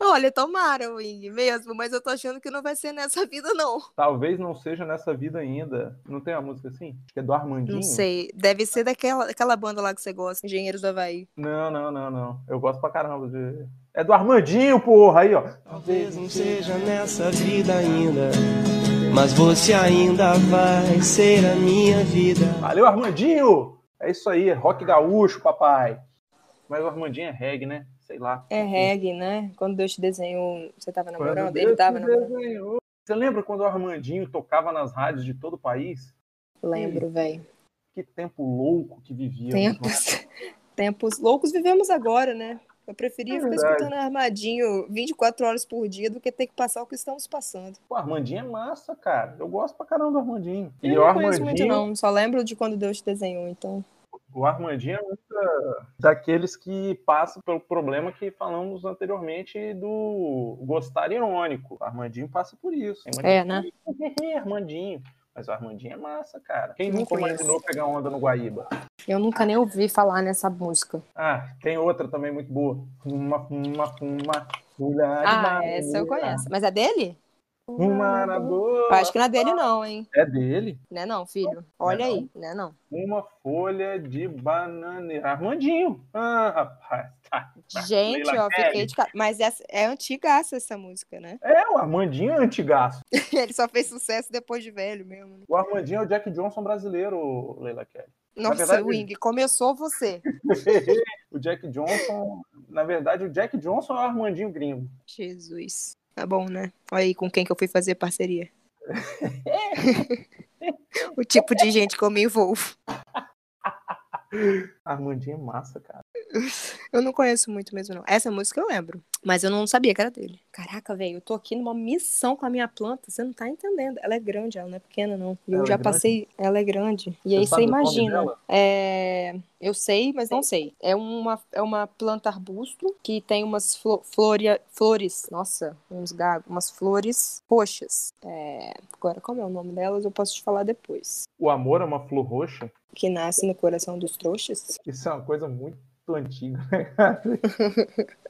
Olha, tomara, Wing, mesmo, mas eu tô achando que não vai ser nessa vida, não. Talvez não seja nessa vida ainda. Não tem uma música assim? Acho que é do Armandinho. Não sei. Deve ser daquela, daquela banda lá que você gosta, Engenheiros do Havaí. Não, não, não, não. Eu gosto pra caramba de. É do Armandinho, porra, aí, ó. Talvez não seja nessa vida ainda, mas você ainda vai ser a minha vida. Valeu, Armandinho! É isso aí, é rock gaúcho, papai. Mas o Armandinho é reggae, né? Sei lá. É reggae, né? Quando Deus te desenhou, você tava Quando namorando? Deus Ele tava namorando. desenhou. Você lembra quando o Armandinho tocava nas rádios de todo o país? Lembro, velho. Que tempo louco que vivíamos. Tempos, tempos loucos vivemos agora, né? Eu preferia É ficar verdade. escutando armadinho 24 horas por dia do que ter que passar o que estamos passando. Pô, Armandinho é massa, cara. Eu gosto pra caramba do Armandinho. E Eu o não conheço muito, Armandinho, não. Só lembro de quando Deus te desenhou, então. O Armandinho é um da- daqueles que passam pelo problema que falamos anteriormente do gostar irônico. O Armandinho passa por isso. É, né? Armandinho. Mas o Armandinho é massa, cara. Quem nunca imaginou pegar onda no Guaíba? Eu nunca nem ouvi falar nessa música. Ah, tem outra também muito boa. Fuma. Mulher de Ah, essa eu conheço. Mas é dele? Uma na boa. Eu acho que não é dele, não, hein? É dele. Né não, filho? Olha Não. aí, né não? Uma folha de bananeira. Armandinho. Ah, rapaz. Tá, tá. Gente, Leila ó, Kelly. fiquei de cara. Mas essa, é antigaça essa música, né? É, o Armandinho é antigaço. Ele só fez sucesso depois de velho mesmo. né? O Armandinho é o Jack Johnson brasileiro, Leila Kelly. Nossa, verdade- Wing, começou você. o Jack Johnson, na verdade, o Jack Johnson é o Armandinho gringo. Jesus. Tá bom, né? Olha aí com quem que eu fui fazer parceria. o tipo de gente que eu me envolvo. Armandinho é massa, cara. Eu não conheço muito mesmo, não. Essa música eu lembro. Mas eu não sabia que era dele. Caraca, velho, eu tô aqui numa missão com a minha planta. Você não tá entendendo. Ela é grande, ela não é pequena, não. E eu Ela é já grande? passei. Ela é grande. E aí você o nome imagina. É... Eu sei, mas não sei. É uma, é uma planta arbusto que tem umas flo floria- flores. Nossa, uns gagos. Umas flores roxas. É, Agora, como é o nome delas, eu posso te falar depois. O amor é uma flor roxa. Que nasce no coração dos trouxas. Isso é uma coisa muito antiga, né, cara?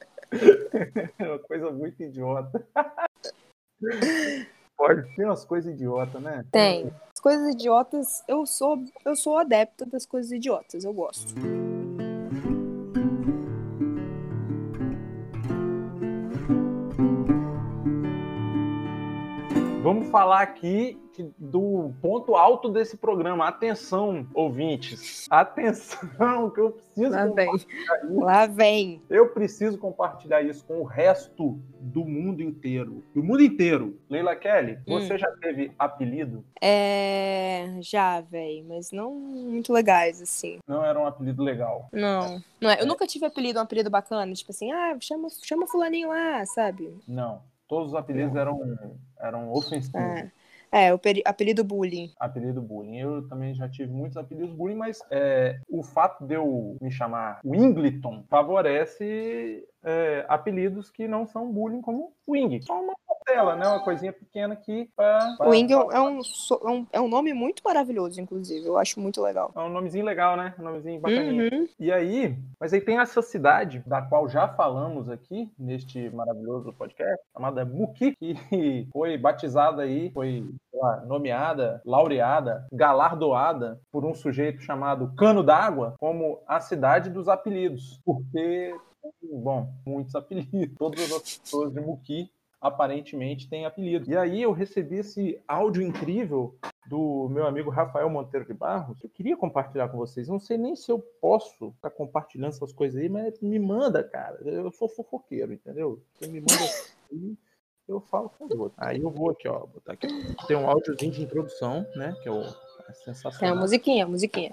É uma coisa muito idiota. Pode ter umas coisas idiotas, né? Tem. As coisas idiotas, eu sou, eu sou adepta das coisas idiotas, eu gosto. Vamos falar aqui que- do ponto alto desse programa. Atenção, ouvintes. Atenção, que eu preciso Lá vem. compartilhar isso. Lá vem. Eu preciso compartilhar isso com o resto do mundo inteiro. Do mundo inteiro. Leila Kelly, você já teve apelido? É. Já, véi, mas não muito legais, assim. Não era um apelido legal. Não. não é. Eu nunca tive apelido, um apelido bacana, tipo assim, ah, chama, chama fulaninho lá, sabe? Não. Todos os apelidos eram, eram ofensivos. É, é o apelido bullying. apelido bullying. Eu também já tive muitos apelidos bullying, mas é, o fato de eu me chamar Wingleton favorece é, apelidos que não são bullying como Wing. Só uma tela, né? Uma coisinha pequena aqui pra, pra- O Wing é um, so- é um, é um nome muito maravilhoso, inclusive. Eu acho muito legal. É um nomezinho legal, né? Um nomezinho bacaninho. Uhum. E aí, mas aí tem essa cidade, da qual já falamos aqui, neste maravilhoso podcast, chamada Muki, que foi batizada aí, foi lá, nomeada, laureada, galardoada por um sujeito chamado Cano d'Água como a cidade dos apelidos. Porque, bom, muitos apelidos. Todas as outras pessoas de Muki aparentemente têm apelido. E aí eu recebi esse áudio incrível do meu amigo Rafael Monteiro de Barros. Eu queria compartilhar com vocês. Não sei nem se eu posso estar compartilhando essas coisas aí, mas me manda, cara. Eu sou fofoqueiro, entendeu? Você me manda assim, eu falo com os outros. Aí eu vou aqui, ó. Botar aqui. Tem um áudiozinho de introdução, né? Que é, o, é Tem a sensacional. musiquinha, a musiquinha.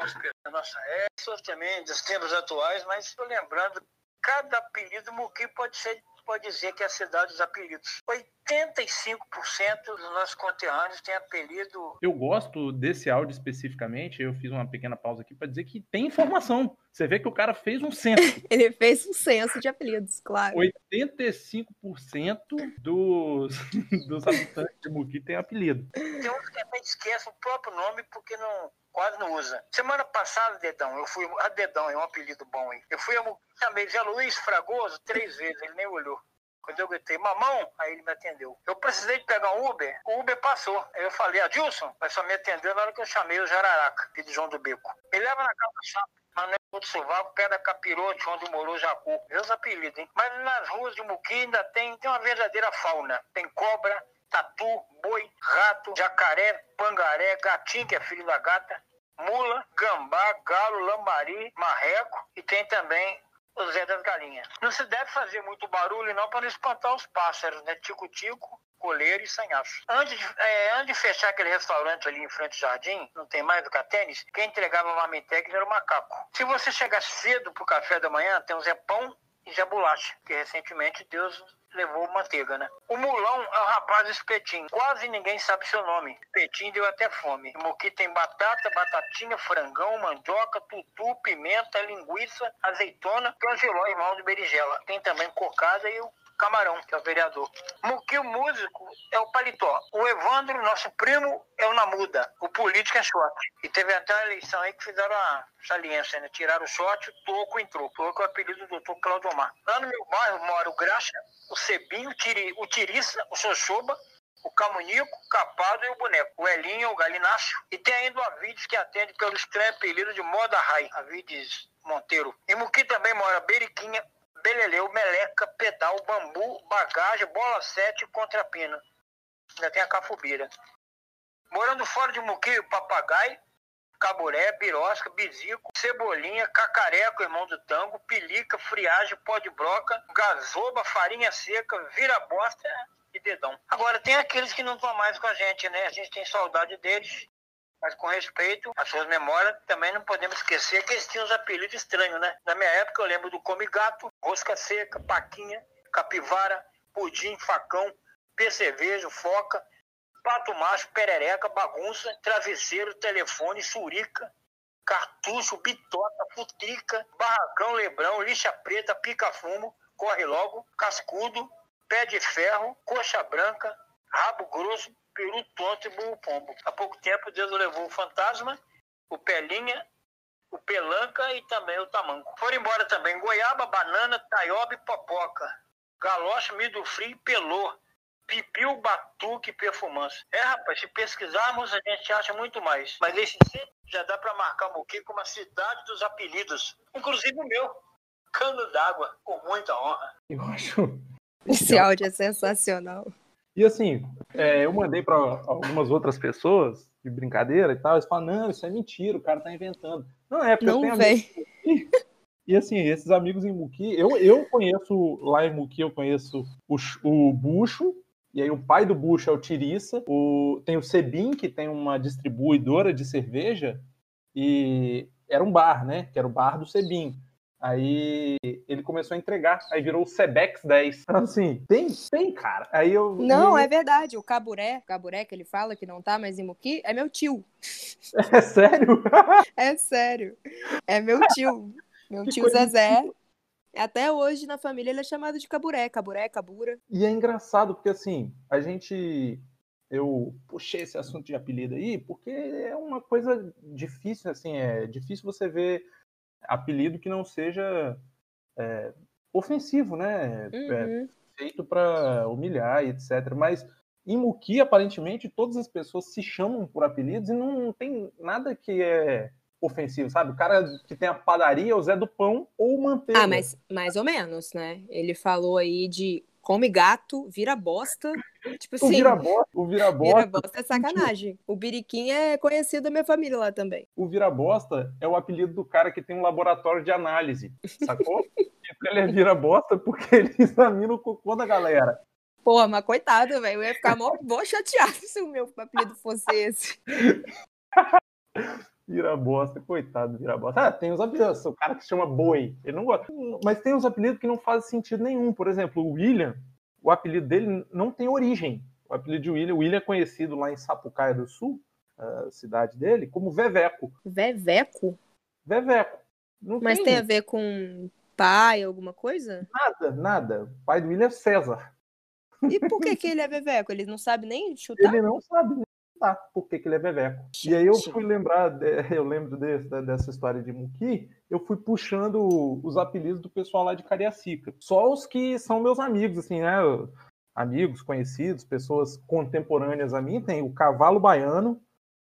Alguns da nossa época, também dos tempos atuais, mas estou lembrando, cada apelido Muqui pode ser pode dizer que é a cidade dos apelidos. 85% dos nossos conterrâneos têm apelido. Eu gosto desse áudio especificamente. Eu fiz uma pequena pausa aqui para dizer que tem informação. Você vê que o cara fez um censo. Ele fez um censo de apelidos, claro. 85% dos, dos habitantes de Muqui tem apelido. Tem uns que até esquecem o próprio nome porque não, quase não usa. Semana passada, Dedão, eu fui. A Dedão é um apelido bom, hein? Eu fui a Muqui, chamei Zé Luiz Fragoso três vezes, ele nem olhou. Quando eu gritei, mamão, aí ele me atendeu. Eu precisei de pegar um Uber, o Uber passou. Aí eu falei, Adilson, mas só me atendeu na hora que eu chamei o Jararaca, aqui de João do Beco. Me leva na casa do sapo. Mané do Sovaco, Pé da Capirote, onde morou Jacu. Meus apelidos, hein? Mas nas ruas de Muqui ainda tem, tem uma verdadeira fauna. Tem cobra, tatu, boi, rato, jacaré, pangaré, gatinho, que é filho da gata, mula, gambá, galo, lambari, marreco e tem também o Zé das Galinhas. Não se deve fazer muito barulho não para não espantar os pássaros, né? Tico-tico, coleiro e sanhaço. Antes de, é, antes de fechar aquele restaurante ali em frente ao jardim, não tem mais do que tênis, quem entregava marmitex era o macaco. Se você chegar cedo pro café da manhã, tem o Zé Pão e Zé Bolacha, que recentemente Deus levou manteiga, né? O Mulão é o rapaz do espetinho. Quase ninguém sabe seu nome. Espetinho deu até fome. O Moqui tem batata, batatinha, frangão, mandioca, tutu, pimenta, linguiça, azeitona, cangeló, irmão de berinjela. Tem também cocada e o Camarão, que é o vereador. Muqui, o músico, é o Paletó. O Evandro, nosso primo, é o Namuda. O político é short. E teve até uma eleição aí que fizeram a saliência, né? Tiraram o short, o Toco entrou. Toco é o apelido do doutor Claudio Omar. Lá no meu bairro mora o Graxa, o Cebinho, o, Tiri, o Tiriça, o Xoxoba, o Camunico, o Capado e o Boneco. O Elinho, o Galinácio. E tem ainda o Avides, que atende pelo estranho apelido de Moda Rai. Avides Monteiro. Em Muqui também mora Beriquinha, Beleleu, Meleca, Pedal, Bambu, Bagagem, Bola 7 e Contrapina. Ainda tem a Cafubira. Morando fora de Muqueio, Papagaio, Caburé, Birosca, Bizico, Cebolinha, Cacareco, irmão do tango, Pilica, Friagem, Pó de Broca, Gazoba, Farinha Seca, Vira-Bosta e Dedão. Agora, tem aqueles que não estão mais com a gente, né? A gente tem saudade deles mas com respeito às suas memórias, também não podemos esquecer que eles tinham os apelidos estranhos, né? Na minha época eu lembro do Come Gato, Rosca Seca, Paquinha, Capivara, Pudim, Facão, Percevejo, Foca, Pato Macho, Perereca, Bagunça, Travesseiro, Telefone, Surica, Cartucho, Bitota, Futrica, Barracão, Lebrão, Lixa Preta, Pica-Fumo, Corre Logo, Cascudo, Pé de Ferro, Coxa Branca, Rabo Grosso, peru tonto e burro pombo. Há pouco tempo Deus levou o fantasma, o pelinha, o pelanca e também o tamanco. Foram embora também goiaba, banana, taioba e popoca, galocha, milho frio e pelô, pipiu, batuque e perfumança. É, rapaz, se pesquisarmos a gente acha muito mais. Mas esse já dá para marcar Moqui como a cidade dos apelidos. Inclusive o meu, cano d'água, com muita honra. Eu acho... Esse áudio é sensacional. E assim, é, eu mandei para algumas outras pessoas de brincadeira e tal, eles falam, não, isso é mentira, o cara tá inventando. Não é, porque não eu tenho E assim, esses amigos em Muqui, eu, eu conheço, lá em Muqui, eu conheço o, o Bucho, e aí o pai do Bucho é o Tiriça, o, tem o Sebim, que tem uma distribuidora de cerveja, e era um bar, né, que era o bar do Sebim. Aí ele começou a entregar, aí virou o Sebex 10. Então, assim, tem, tem, cara. Aí eu. Não, é verdade. O Caburé, Caburé que ele fala que não tá mais em Muqui, é meu tio. É sério? é sério. É meu tio. Meu que tio Zezé. Até hoje na família ele é chamado de Caburé, Caburé, Cabura. E é engraçado porque assim, a gente eu puxei esse assunto de apelido aí porque é uma coisa difícil, assim, é difícil você ver apelido que não seja é, ofensivo, né? É, uhum. É, feito para humilhar e etc. Mas em Muki, aparentemente, todas as pessoas se chamam por apelidos e não tem nada que é ofensivo, sabe? O cara que tem a padaria é o Zé do Pão ou Manteiga. Ah, mas mais ou menos, né? Ele falou aí de come gato, vira bosta. Tipo assim. O vira bosta, o vira bosta. Vira bosta é sacanagem. O Biriquim é conhecido da minha família lá também. O vira bosta é o apelido do cara que tem um laboratório de análise, sacou? ele é vira bosta porque ele examina o cocô da galera. Pô, mas coitado, velho. Eu ia ficar mó, mó chateado se o meu apelido fosse esse. Vira bosta, coitado, vira bosta. Ah, tem os apelidos, o cara que se chama Boi, ele não gosta. Mas tem os apelidos que não fazem sentido nenhum. Por exemplo, o William, o apelido dele não tem origem. O apelido de William, o William é conhecido lá em Sapucaia do Sul, a cidade dele, como Veveco. Veveco? Veveco. Não Mas tem a ver com pai, alguma coisa? nada, nada. O pai do William é César. E por que, que ele é veveco? Ele não sabe nem chutar? Ele não sabe chutar por que, que ele é veveco. E aí eu fui lembrar, eu lembro desse- dessa história de Muki, eu fui puxando os apelidos do pessoal lá de Cariacica. Só os que são meus amigos, assim, né? Amigos, conhecidos, pessoas contemporâneas a mim. Tem o Cavalo Baiano,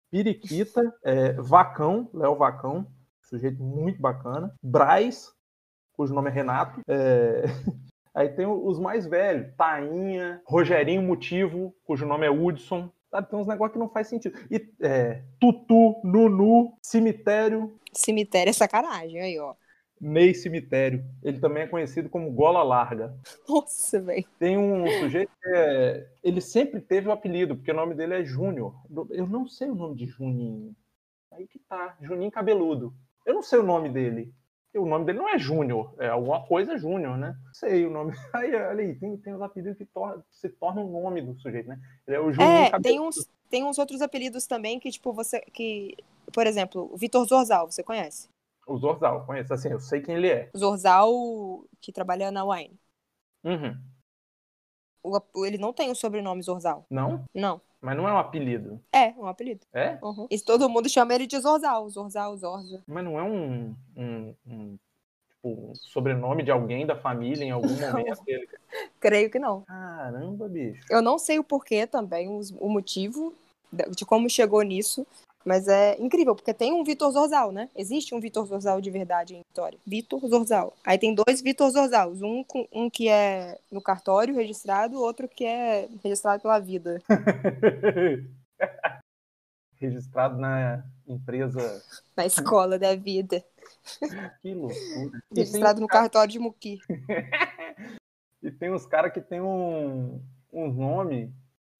Periquita, é, Vacão, Léo Vacão, sujeito muito bacana. Braz, cujo nome é Renato. é, Aí tem os mais velhos, Tainha, Rogerinho Motivo, cujo nome é Hudson. Sabe, tem uns negócios que não faz sentido. E é, Tutu, Nunu, Cemitério, Cemitério é sacanagem, aí, ó. Ney Cemitério. Ele também é conhecido como Gola Larga. Nossa, velho. Tem um sujeito que é, ele sempre teve o apelido, porque o nome dele é Júnior. Eu não sei o nome de Juninho. Aí que tá, Juninho Cabeludo. Eu não sei o nome dele. O nome dele não é Júnior, é alguma coisa Júnior, né? Não sei o nome. Aí, olha aí, tem, tem os apelidos que se tornam o nome do sujeito, né? Ele é o Juninho É, tem uns, tem uns outros apelidos também que, tipo, você. que Por exemplo, o Vitor Zorzal, você conhece? O Zorzal, conheço. Assim, eu sei quem ele é. Zorzal, que trabalha na Wine. Uhum. O- ele não tem o sobrenome Zorzal. Não? Não. Mas não é um apelido. É, um apelido. É? Uhum. E todo mundo chama ele de Zorzal. Zorzal, Zorza. Mas não é um, um, um, tipo, um sobrenome de alguém da família em algum Não. momento? Ele... Creio que não. Caramba, bicho. Eu não sei o porquê também, o motivo de como chegou nisso. Mas é incrível, porque tem um Vitor Zorzal, né? Existe um Vitor Zorzal de verdade em Vitória. Vitor Zorzal. Aí tem dois Vitor Zorzals. Um, um que é no cartório registrado, outro que é registrado pela vida. Registrado na empresa. Na escola da vida. Que loucura. Registrado no cartório de Muqui. e tem uns caras que tem um, um nome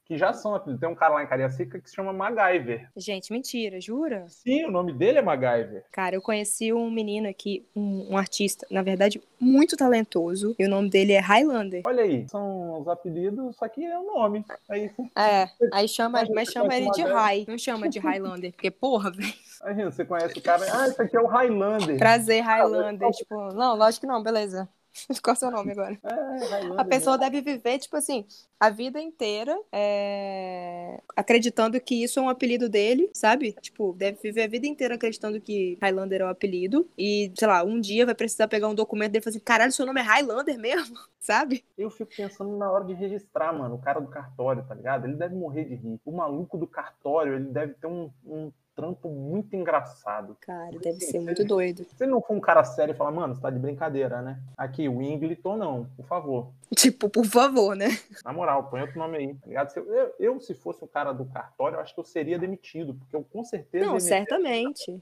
que já são apelidos. Tem um cara lá em Cariacica que se chama MacGyver. Gente, mentira, jura? Sim, o nome dele é MacGyver. Cara, eu conheci um menino aqui, um, um artista, na verdade, muito talentoso. E o nome dele é Highlander. Olha aí, são os apelidos, só que é o nome. Aí, É, aí chama, Mas chama ele de High. Não chama de Highlander, porque, porra, velho. imagina, você conhece o cara. Ah, esse aqui é o Highlander. Prazer, Highlander. Tipo, não, lógico que não, beleza. Qual é o seu nome agora? É. A pessoa deve viver, tipo assim, a vida inteira é, acreditando que isso é um apelido dele, sabe? Tipo, deve viver a vida inteira acreditando que Highlander é o apelido. E, sei lá, um dia vai precisar pegar um documento dele e falar assim: caralho, seu nome é Highlander mesmo? Sabe? Eu fico pensando na hora de registrar, mano, o cara do cartório, tá ligado? Ele deve morrer de rir. O maluco do cartório, ele deve ter um, um trampo muito engraçado. Cara, deve ser muito doido. Se não for um cara sério e falar, mano, você tá de brincadeira, né? Aqui, o Ingleton não, por favor. Tipo, por favor, né? Na moral, põe outro nome aí, tá ligado? Eu, eu, se fosse o cara do cartório, eu acho que eu seria demitido, porque eu com certeza. Não, certamente.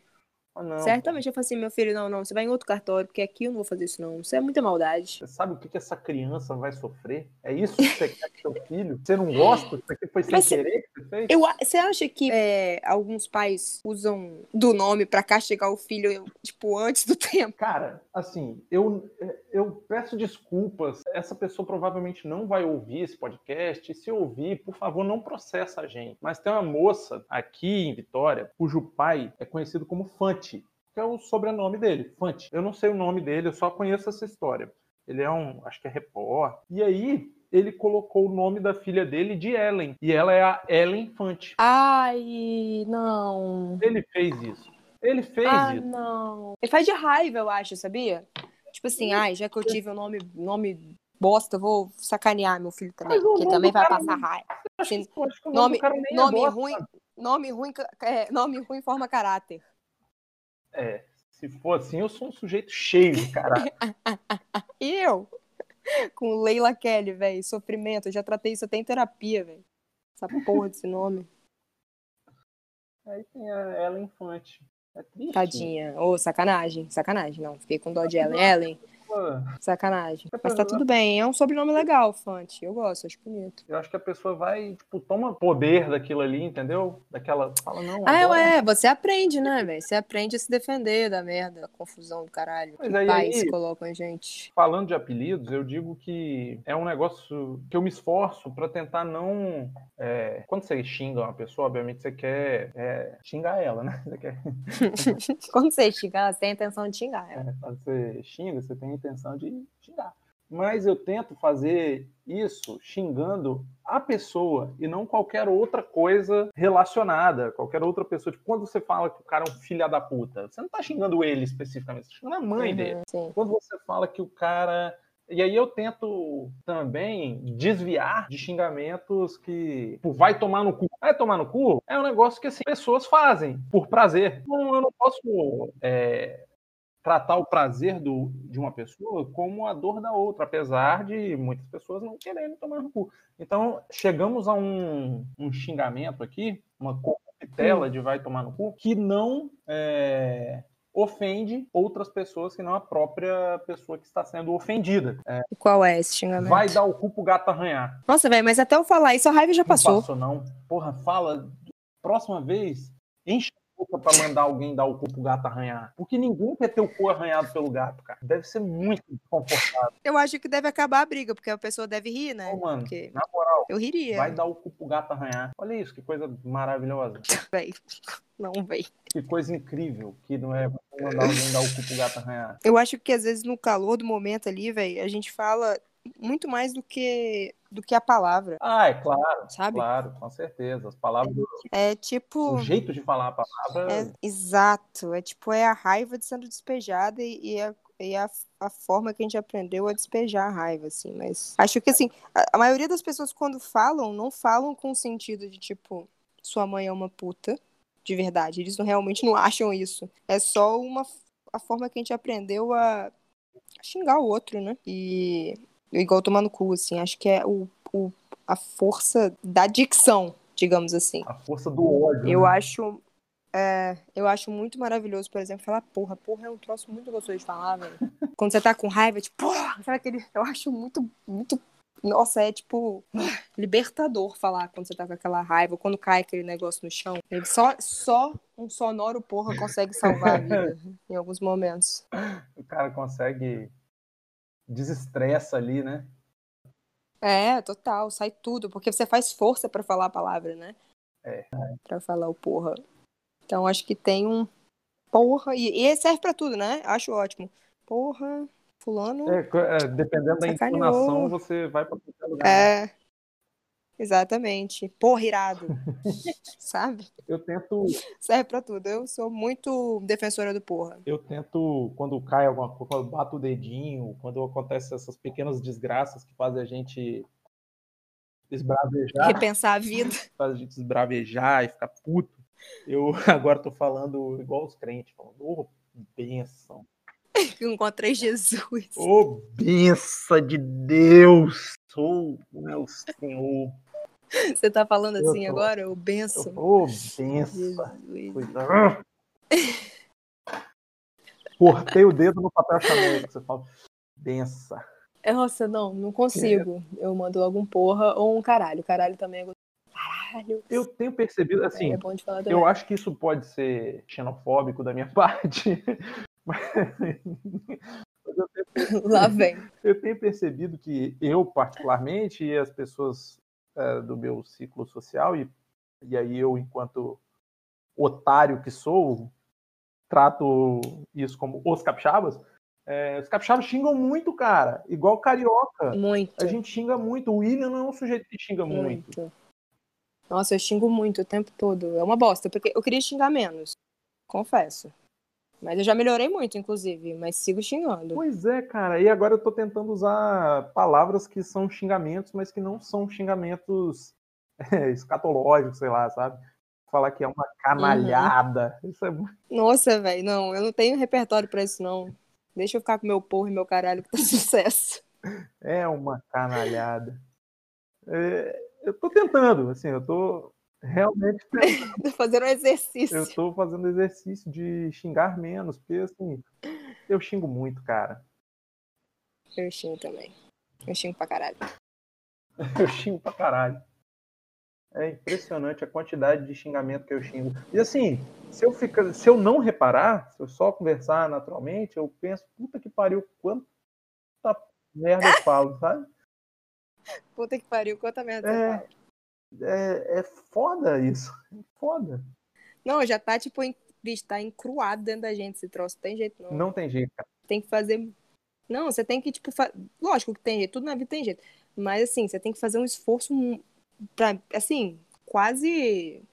Ah, não, Certamente eu falo assim, meu filho, não, não, você vai em outro cartório, porque aqui eu não vou fazer isso, não. Isso é muita maldade. Você sabe o que, que essa criança vai sofrer? É isso que você quer pro seu filho? Você não gosta? Isso aqui foi sem Mas querer que você fez? Eu, você acha que é, alguns pais usam do nome pra castigar o filho, tipo, antes do tempo? Cara, assim, eu, eu peço desculpas. Essa pessoa provavelmente não vai ouvir esse podcast. E se ouvir, por favor, não processa a gente. Mas tem uma moça aqui em Vitória, cujo pai é conhecido como Fante, que é o sobrenome dele, Fante. Eu não sei o nome dele, eu só conheço essa história. Ele é um, acho que é repórter. E aí, ele colocou o nome da filha dele de Ellen. E ela é a Ellen Fante. Ai, não. Ele fez isso. Ele fez Ah, isso. não. Ele faz de raiva, eu acho, sabia? Tipo assim, ai, já que eu tive o nome, nome bosta, eu vou sacanear meu filho também, porque nome também vai cara passar raiva. Assim, que- que nome nome- é bosta. ruim. Nome ruim, é, nome ruim forma caráter. É, se for assim, eu sou um sujeito cheio de caralho. E eu? Com Leila Kelly, velho, sofrimento. Eu já tratei isso até em terapia, velho. Essa porra desse nome. Aí tem a Ellen Infante. É triste. Tadinha. Ô, sacanagem, sacanagem. Não, fiquei com dó de Ellen. Ellen. Sacanagem. Mas tá tudo bem. É um sobrenome legal, Fante. Eu gosto, acho bonito. Eu acho que a pessoa vai, tipo, toma poder daquilo ali, entendeu? Daquela. Fala, não. Ah, agora- é, você aprende, né, velho? Você aprende a se defender da merda, da confusão do caralho. Mas que aí- pais aí- colocam a gente. Falando de apelidos, eu digo que é um negócio que eu me esforço pra tentar não. é, quando você xinga uma pessoa, obviamente você quer é, xingar ela, né? Você quer. Quando você xingar, você tem a intenção de xingar ela. É, quando você xinga, você tem a intenção de xingar. Mas eu tento fazer isso xingando a pessoa e não qualquer outra coisa relacionada, qualquer outra pessoa. Tipo, quando você fala que o cara é um filho da puta, você não tá xingando ele especificamente, você tá xingando a mãe Uhum, dele. Sim. Quando você fala que o cara. E aí eu tento também desviar de xingamentos que tipo, vai tomar no cu. Vai tomar no cu é um negócio que assim, pessoas fazem por prazer. Não, eu não posso é, tratar o prazer do, de uma pessoa como a dor da outra, apesar de muitas pessoas não quererem tomar no cu. Então, chegamos a um, um xingamento aqui, uma corruptela de vai tomar no cu, que não é, ofende outras pessoas que não a própria pessoa que está sendo ofendida. E qual é esse xingamento? Vai dar o cu pro gato arranhar. Nossa, velho, mas até eu falar isso, a raiva já passou. Não passou, não. Porra, fala. Próxima vez, enche boca pra mandar alguém dar o cu pro gato arranhar. Porque ninguém quer ter o cu arranhado pelo gato, cara. Deve ser muito desconfortável. Eu acho que deve acabar a briga, porque a pessoa deve rir, né? Ô, mano, Porque na moral, eu riria. vai dar o cu pro gato arranhar. Olha isso, que coisa maravilhosa. Véi. Não, véi. Que coisa incrível que não é mandar alguém dar o cu pro gato arranhar. Eu acho que às vezes no calor do momento ali, velho, a gente fala muito mais do que do que a palavra, Ah, é claro, sabe? claro, com certeza. As palavras, É tipo. o jeito de falar a palavra. É, exato. É tipo, é a raiva de sendo despejada e, e, a, e a, a forma que a gente aprendeu a despejar a raiva, assim. Mas acho que, assim, a, a maioria das pessoas quando falam, não falam com o sentido de, tipo, sua mãe é uma puta, de verdade. Eles não, realmente não acham isso. É só uma a forma que a gente aprendeu a xingar o outro, né? E igual tomar no cu, assim. Acho que é o, o, a força da dicção, digamos assim. A força do ódio. Eu né? acho. é, eu acho muito maravilhoso, por exemplo, falar porra. Porra é um troço muito gostoso de falar, velho. Quando você tá com raiva, tipo, porra, sabe aquele. Eu acho muito, muito. Nossa, é tipo libertador falar quando você tá com aquela raiva, quando cai aquele negócio no chão. Só, só um sonoro porra consegue salvar a vida em alguns momentos. O cara consegue desestressa ali, né? É, total, sai tudo, porque você faz força pra falar a palavra, né? É. Pra falar o porra. Então acho que tem um porra e, e serve pra tudo, né? Acho ótimo. Porra, fulano. É, é, dependendo da Sacaneou. entonação, você vai pra qualquer lugar. É. Exatamente. Porra, irado. Sabe? Eu tento, Serve pra tudo. Eu sou muito defensora do porra. eu tento, quando cai alguma coisa, quando bato o dedinho, quando acontecem essas pequenas desgraças que fazem a gente esbravejar, Repensar a vida. faz a gente esbravejar e ficar puto. Eu agora tô falando igual os crentes, falando, ô, benção. Eu encontrei Jesus. Ô, benção de Deus! Ô, meu Senhor! Você tá falando assim tô. agora? O benção. Ô, benção! Cortei o dedo no papel chanel que você fala. Benção. Nossa, não, não consigo. Eu mando logo um porra ou um caralho. Caralho também é. Caralho. Eu tenho percebido, assim, é bom de falar também. eu acho que isso pode ser xenofóbico da minha parte, mas mas eu tenho, Lá vem. eu tenho percebido que eu, particularmente, e as pessoas eh, do meu ciclo social, e, e aí eu, enquanto otário que sou, trato isso como os capixabas, eh, os capixabas xingam muito, cara, igual carioca. Muito. A gente xinga muito. O William não é um sujeito que xinga muito. Muito. Nossa, eu xingo muito o tempo todo. É uma bosta, porque eu queria xingar menos. Confesso. Mas eu já melhorei muito, inclusive, mas sigo xingando. Pois é, cara. E agora eu tô tentando usar palavras que são xingamentos, mas que não são xingamentos é, escatológicos, sei lá, sabe? Falar que é uma canalhada. Isso é. Nossa, velho, não, eu não tenho repertório pra isso, não. Deixa eu ficar com meu porra e meu caralho que tá sucesso. É uma canalhada. É, eu tô tentando, assim, eu tô realmente fazendo um exercício. Eu tô fazendo exercício de xingar menos, porque assim, eu xingo muito, cara. Eu xingo também. Eu xingo pra caralho. Eu xingo pra caralho. É impressionante a quantidade de xingamento que eu xingo. E assim, se eu, ficar, se eu não reparar, se eu só conversar naturalmente, eu penso, puta que pariu, quanta merda eu falo, sabe? Puta que pariu, quanta merda É, fala. É, é foda isso. É foda. Não, já tá, tipo, em, bicho, tá encruado dentro da gente esse troço. Tem jeito, não. Não tem jeito, cara. Tem que fazer. Não, você tem que, tipo, fa... lógico que tem jeito, tudo na vida tem jeito. Mas, assim, você tem que fazer um esforço pra, assim, quase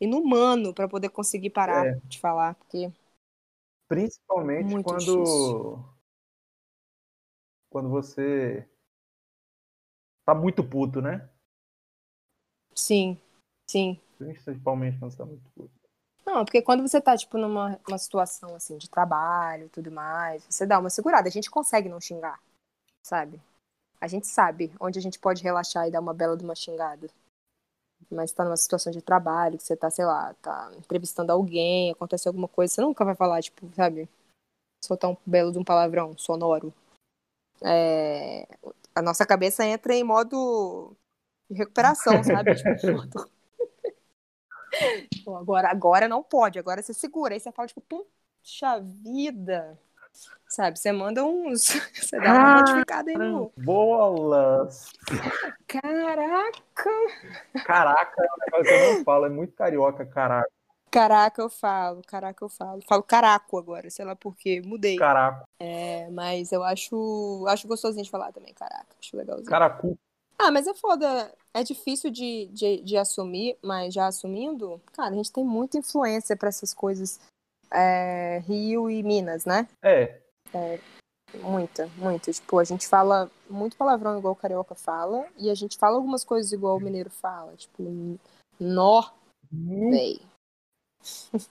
inumano pra poder conseguir parar É. de falar. Porque, Principalmente Muito quando. difícil. Quando você tá muito puto, né? Sim, sim. Principalmente quando você tá muito puto. Não, porque quando você tá, tipo, numa uma situação, assim, de trabalho e tudo mais, você dá uma segurada. A gente consegue não xingar, sabe? A gente sabe onde a gente pode relaxar e dar uma bela de uma xingada. Mas tá numa situação de trabalho, que você tá, sei lá, tá entrevistando alguém, acontece alguma coisa, você nunca vai falar, tipo, sabe? Soltar um belo de um palavrão sonoro. É, A nossa cabeça entra em modo de recuperação, sabe? Tipo, agora, agora não pode, agora você segura. Aí você fala, tipo, puxa vida. Sabe, você manda uns. Você dá uma notificada aí no. Bolas! Caraca! Caraca, é um negócio que eu não falo, é muito carioca, caraca. Caraca, eu falo, caraca, eu falo. Falo caraco agora, sei lá por quê, mudei. Caraca, É, mas eu acho, acho gostosinho de falar também, caraca, acho legalzinho. caracu. Ah, mas é foda, é difícil de, de, de assumir, mas já assumindo, cara, a gente tem muita influência pra essas coisas. é, Rio e Minas, né? É, Muita, muita. Tipo, a gente fala muito palavrão igual o carioca fala, e a gente fala algumas coisas igual o mineiro fala. Tipo, nó, nu- véi.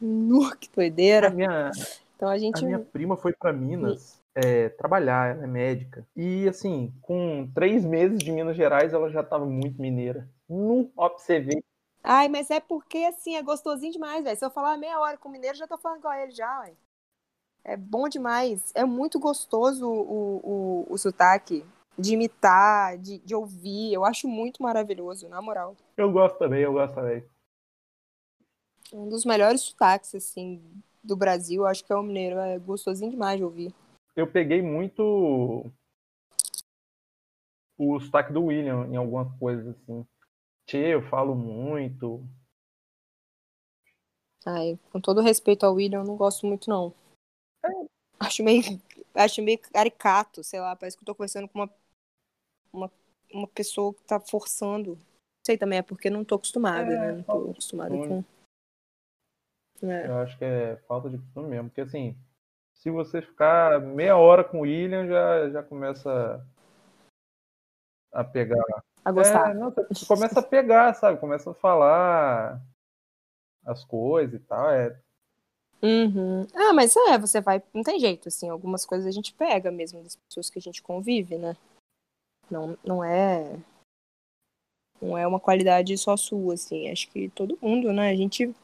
nu, que a doideira. minha, Então a a gente. minha prima foi pra Minas é, trabalhar, ela é médica. E assim, com três meses de Minas Gerais, ela já tava muito mineira. Você ver. Ai, mas é porque assim, é gostosinho demais, velho. Se eu falar meia hora com o mineiro, já tô falando igual ele já, ué. É bom demais. É muito gostoso o, o, o sotaque. De imitar, de, de ouvir. Eu acho muito maravilhoso, na moral. Eu gosto também, eu gosto também. Um dos melhores sotaques, assim, do Brasil. Acho que é o mineiro. É gostosinho demais de ouvir. Eu peguei muito o sotaque do William em algumas coisas, assim. Tchê, eu falo muito. Ai, com todo respeito ao William, eu não gosto muito, não. Acho meio, acho meio caricato, sei lá. Parece que eu tô conversando com uma, uma, uma pessoa que tá forçando. Sei também, é porque não tô acostumada, É, né? Não tô acostumada com. É. Eu acho que é falta de costume mesmo. Porque assim, se você ficar meia hora com o William, já, já começa a pegar. A gostar. É, não, você começa a pegar, sabe? Começa a falar as coisas e tal. É, Uhum. Ah, mas é, você vai. Não tem jeito, assim. Algumas coisas a gente pega mesmo das pessoas que a gente convive, né? Não, não é. Não é uma qualidade só sua, assim. Acho que todo mundo, né? A gente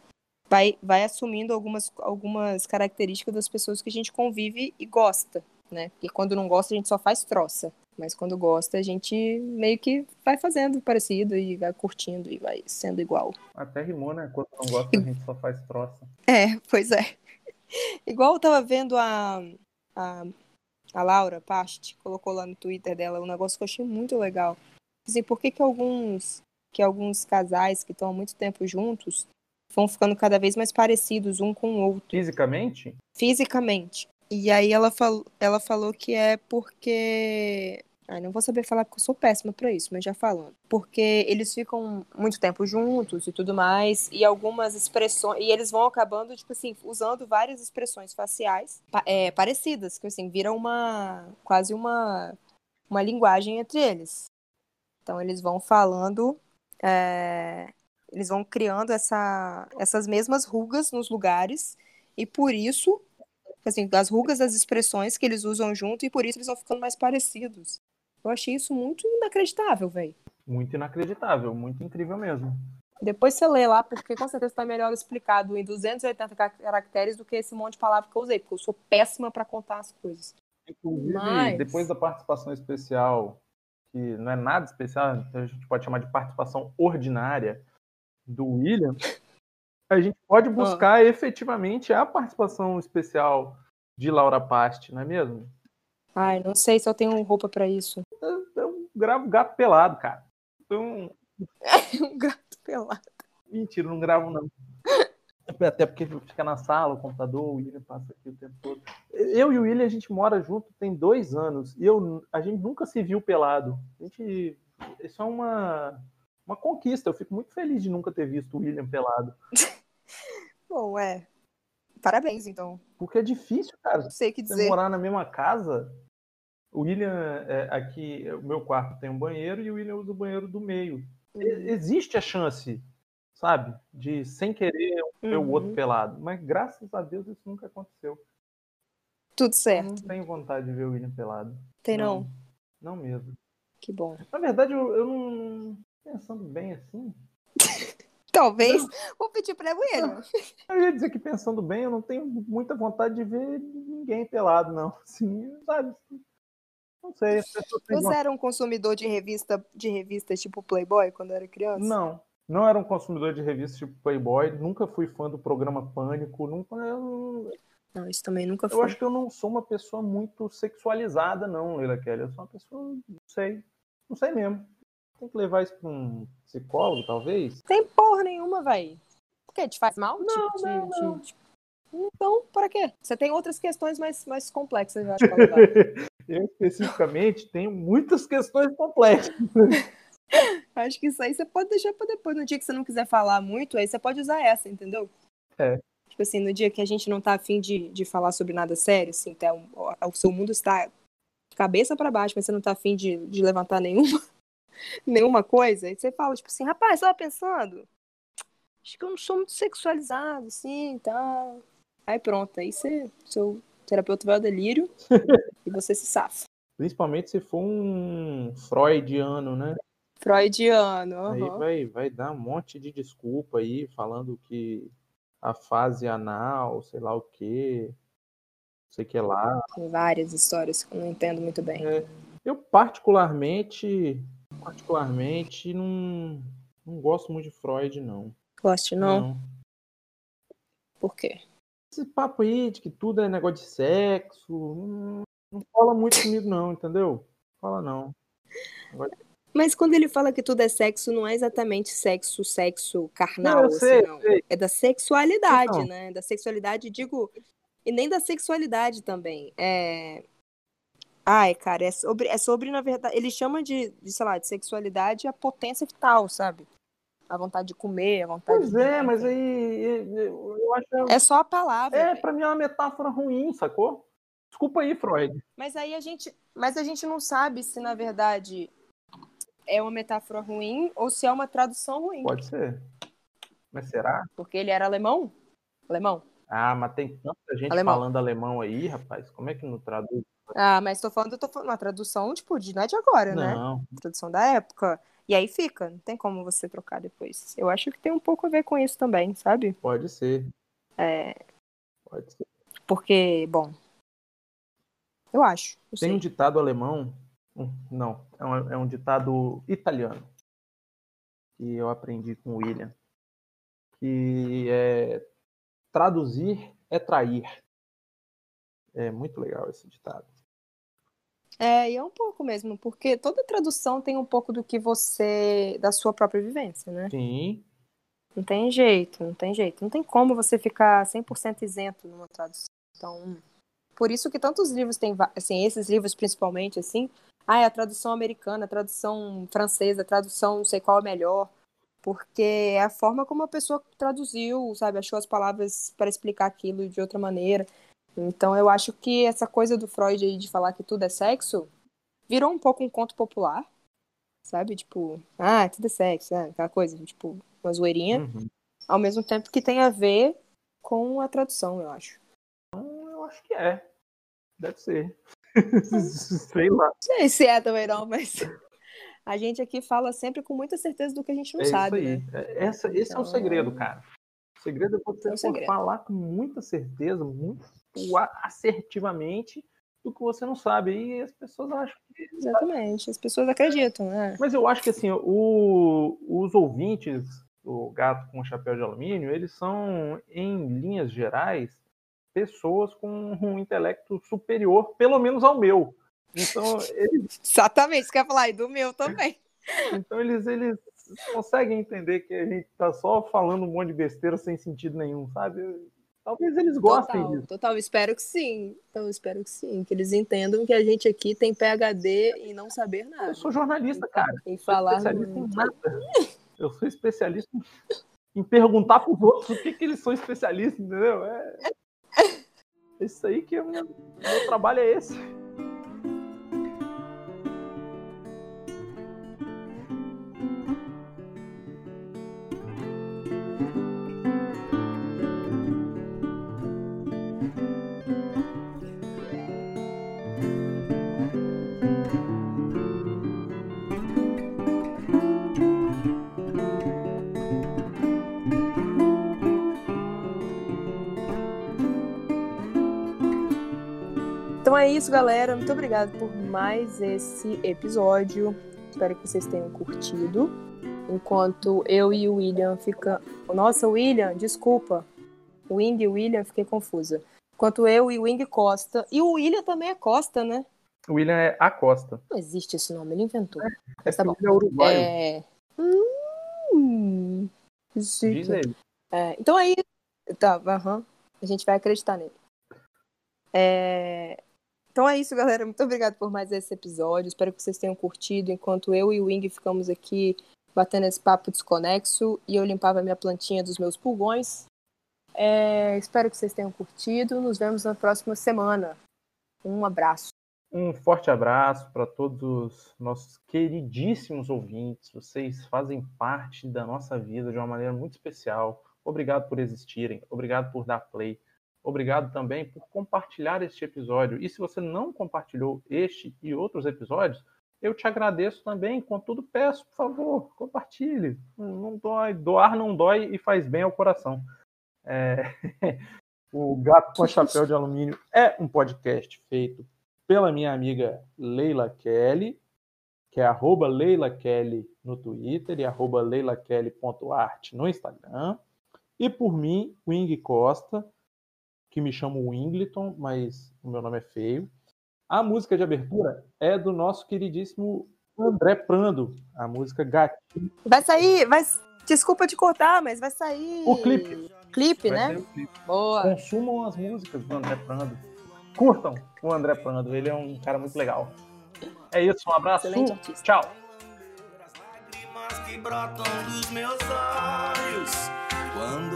vai, vai assumindo algumas, algumas características das pessoas que a gente convive e gosta, né? Porque quando não gosta, a gente só faz troça. Mas quando gosta, a gente meio que vai fazendo parecido e vai curtindo e vai sendo igual. até rimou, né? Quando não gosta, a gente só faz troça. É, pois é. Igual eu tava vendo a, a, a Laura Past, colocou lá no Twitter dela um negócio que eu achei muito legal. Assim, por que que alguns, que alguns casais que estão há muito tempo juntos vão ficando cada vez mais parecidos um com o outro, Fisicamente, fisicamente? E aí ela, fal, ela falou que é porque... Ai, não vou saber falar porque eu sou péssima pra isso, mas já falando. Porque eles ficam muito tempo juntos e tudo mais, e algumas expressões. E eles vão acabando, tipo assim, usando várias expressões faciais é, parecidas, que assim, viram uma. quase uma, uma linguagem entre eles. Então eles vão falando. é, eles vão criando essa, essas mesmas rugas nos lugares, e por isso. Assim, as rugas das expressões que eles usam junto, e por isso eles vão ficando mais parecidos. Eu achei isso muito inacreditável, velho. muito inacreditável, muito incrível mesmo. Depois você lê lá, porque com certeza tá melhor explicado em 280 ca- caracteres do que esse monte de palavra que eu usei, porque eu sou péssima pra contar as coisas. Inclusive, Mas- depois da participação especial, que não é nada especial, a gente pode chamar de participação ordinária do William, a gente pode buscar efetivamente a participação especial de Laura Past, não é mesmo? Ai, não sei se eu tenho roupa pra isso. Eu gravo gato pelado, cara. Então, Um gato pelado. mentira, não gravo não. Até porque fica na sala, o computador, o William passa aqui o tempo todo. Eu e o William, a gente mora junto tem dois anos. E eu, a gente nunca se viu pelado. A gente, isso é uma, uma conquista. Eu fico muito feliz de nunca ter visto o William pelado. Bom, é. Parabéns, então. Porque é difícil, cara. Não sei o que Você dizer. morar na mesma casa. O William, é, aqui, o meu quarto tem um banheiro e o William usa o banheiro do meio. Uhum. Existe a chance, sabe? De, sem querer, um ver o Uhum. outro pelado. Mas graças a Deus isso nunca aconteceu. Tudo Eu certo. não tenho vontade de ver o William pelado. Tem não? Não mesmo. Que bom. Na verdade, eu, eu não. Pensando bem assim. Talvez. Vou pedir pra William. Eu ia dizer que pensando bem, eu não tenho muita vontade de ver ninguém pelado, não. Assim, sabe? Não sei. Você era um consumidor de revista, de revistas tipo Playboy quando era criança? Não, não era um consumidor de revistas tipo Playboy, nunca fui fã do programa Pânico, nunca. Eu, Não, isso também nunca eu foi. acho que eu não sou uma pessoa muito sexualizada, não, Leila Kelly. Eu sou uma pessoa, não sei, não sei mesmo. Tem que levar isso para um psicólogo, talvez. Tem porra nenhuma, vai. Por quê? Te faz mal? Não, Te- te- não, te- não. te- Então, para quê? Você tem outras questões mais, mais complexas, eu acho, pra levar. Eu, especificamente, tenho muitas questões complexas. acho que isso aí você pode deixar pra depois. No dia que você não quiser falar muito, aí você pode usar essa, entendeu? É. Tipo assim, no dia que a gente não tá afim de, de falar sobre nada sério, assim, tá, o, o seu mundo está de cabeça pra baixo, mas você não tá afim de, de levantar nenhuma, nenhuma coisa, aí você fala, tipo assim, rapaz, tava pensando, acho que eu não sou muito sexualizado, assim, e tal. Aí pronto, aí você, seu terapeuta vai ao delírio e você se safa. Principalmente se for um freudiano, né? Freudiano, Aí aham. vai, vai dar um monte de desculpa aí, falando que a fase anal, sei lá o quê, sei que lá. Tem várias histórias que eu não entendo muito bem. Eu particularmente, particularmente não, não gosto muito de Freud, não. Goste não? Por quê? Esse papo aí de que tudo é negócio de sexo, não, não fala muito comigo não, entendeu? Fala não. Mas quando ele fala que tudo é sexo, não é exatamente sexo, sexo carnal, Não, assim, sei, não. eu sei. É da sexualidade, Então. né? Da sexualidade, digo, e nem da sexualidade também. É. Ai, cara, é sobre, é sobre, na verdade, ele chama de, de, sei lá, de sexualidade a potência vital, sabe? A vontade de comer, a vontade Pois de. é, mas aí eu acho É só a palavra. é para mim é uma metáfora ruim, sacou? Desculpa aí, Freud. Mas aí a gente, mas a gente não sabe se na verdade é uma metáfora ruim ou se é uma tradução ruim, Pode ser. Mas será? porque ele era alemão. Alemão. Ah, mas tem tanta gente Alemão. falando alemão aí, rapaz. Como é que não traduz? Ah, mas tô falando, tô falando uma tradução, tipo, de, não é de agora, né? Não. Tradução da época. E aí fica, não tem como você trocar depois. Eu acho que tem um pouco a ver com isso também, sabe? Pode ser. É, Pode ser. porque, bom. Eu acho. Não Tem sei. um ditado alemão. Não, é um, é um ditado italiano. Que eu aprendi com o William. Que é traduzir é trair. É muito legal esse ditado. É, e é um pouco mesmo, porque toda tradução tem um pouco do que você. da sua própria vivência, né? Sim, Não tem jeito, não tem jeito. Não tem como você ficar 100% isento numa tradução. Então, por isso que tantos livros têm, assim, esses livros principalmente, assim, ah, é a tradução americana, a tradução francesa, a tradução não sei qual é melhor, porque é a forma como a pessoa traduziu, sabe, achou as palavras para explicar aquilo de outra maneira. Então, eu acho que essa coisa do Freud aí de falar que tudo é sexo virou um pouco um conto popular, sabe? Tipo, ah, tudo é sexo, né? aquela coisa, tipo, uma zoeirinha uhum. ao mesmo tempo que tem a ver com a tradução, eu acho. eu acho que é. Deve ser. Sei lá. Não sei se é também não, mas a gente aqui fala sempre com muita certeza do que a gente não é sabe, isso aí. né? É- Essa, esse é o Então- segredo, cara. O segredo é você É um falar com muita certeza, muito assertivamente do que você não sabe. E as pessoas acham que. Exatamente, as pessoas acreditam, né? Mas eu acho que assim, o, os ouvintes do Gato com Chapéu de Alumínio, eles são, em linhas gerais, pessoas com um intelecto superior, pelo menos ao meu. Então, eles... Exatamente, isso que eu ia falar, e do meu também. Então, eles, eles conseguem entender que a gente tá só falando um monte de besteira sem sentido nenhum, sabe? Talvez eles gostem total, disso. Total, espero que sim. Então, espero que sim. Que eles entendam que a gente aqui tem PHD em não saber nada. Eu sou jornalista, cara. Em falar. especialista em nada. Eu sou especialista em perguntar para os outros o que, que eles são especialistas, entendeu? É... Isso aí que é o meu, meu trabalho é esse. É isso, galera. Muito obrigada por mais esse episódio. Espero que vocês tenham curtido. Enquanto eu e o William ficam. Nossa, William, desculpa. Wing e William, fiquei confusa. Enquanto eu e o Wing Costa. E o William também é Costa, né? O William é Acosta. Não existe esse nome, ele inventou. É Mas tá é uruguaio. É. Hum. Diz ele. É, então aí. Tá, aham. A gente vai acreditar nele. É, Então é isso, galera. Muito obrigada por mais esse episódio. Espero que vocês tenham curtido. Enquanto eu e o Wing ficamos aqui batendo esse papo desconexo e eu limpava minha plantinha dos meus pulgões. É, Espero que vocês tenham curtido. Nos vemos na próxima semana. Um abraço. Um forte abraço para todos os nossos queridíssimos ouvintes. Vocês fazem parte da nossa vida de uma maneira muito especial. Obrigado por existirem. Obrigado por dar play. Obrigado também por compartilhar este episódio. E se você não compartilhou este e outros episódios, eu te agradeço também. Contudo, peço, por favor, compartilhe. Não dói. Doar não dói e faz bem ao coração. É, O Gato com Chapéu de Alumínio é um podcast feito pela minha amiga Leila Kelly, que é arroba Leila Kelly no Twitter e arroba leilakelly.art no Instagram. E por mim, Wing Costa, que me chamo Wingleton, mas o meu nome é feio. A música de abertura é do nosso queridíssimo André Prando, a música Gatinho. Vai sair, vai. Desculpa te cortar, mas vai sair. O clipe. Clipe, Vai né? clipe. Boa. Consumam as músicas do André Prando. Curtam o André Prando, ele é um cara muito legal. É isso, um abraço. Excelente artista. Tchau. As lágrimas que brotam dos meus olhos quando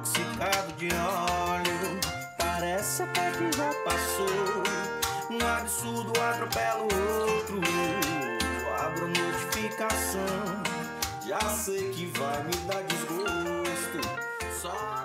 intoxicado de óleo. Parece até que já passou. Um absurdo atropela o outro. Abro notificação. Já sei que vai me dar desgosto. Só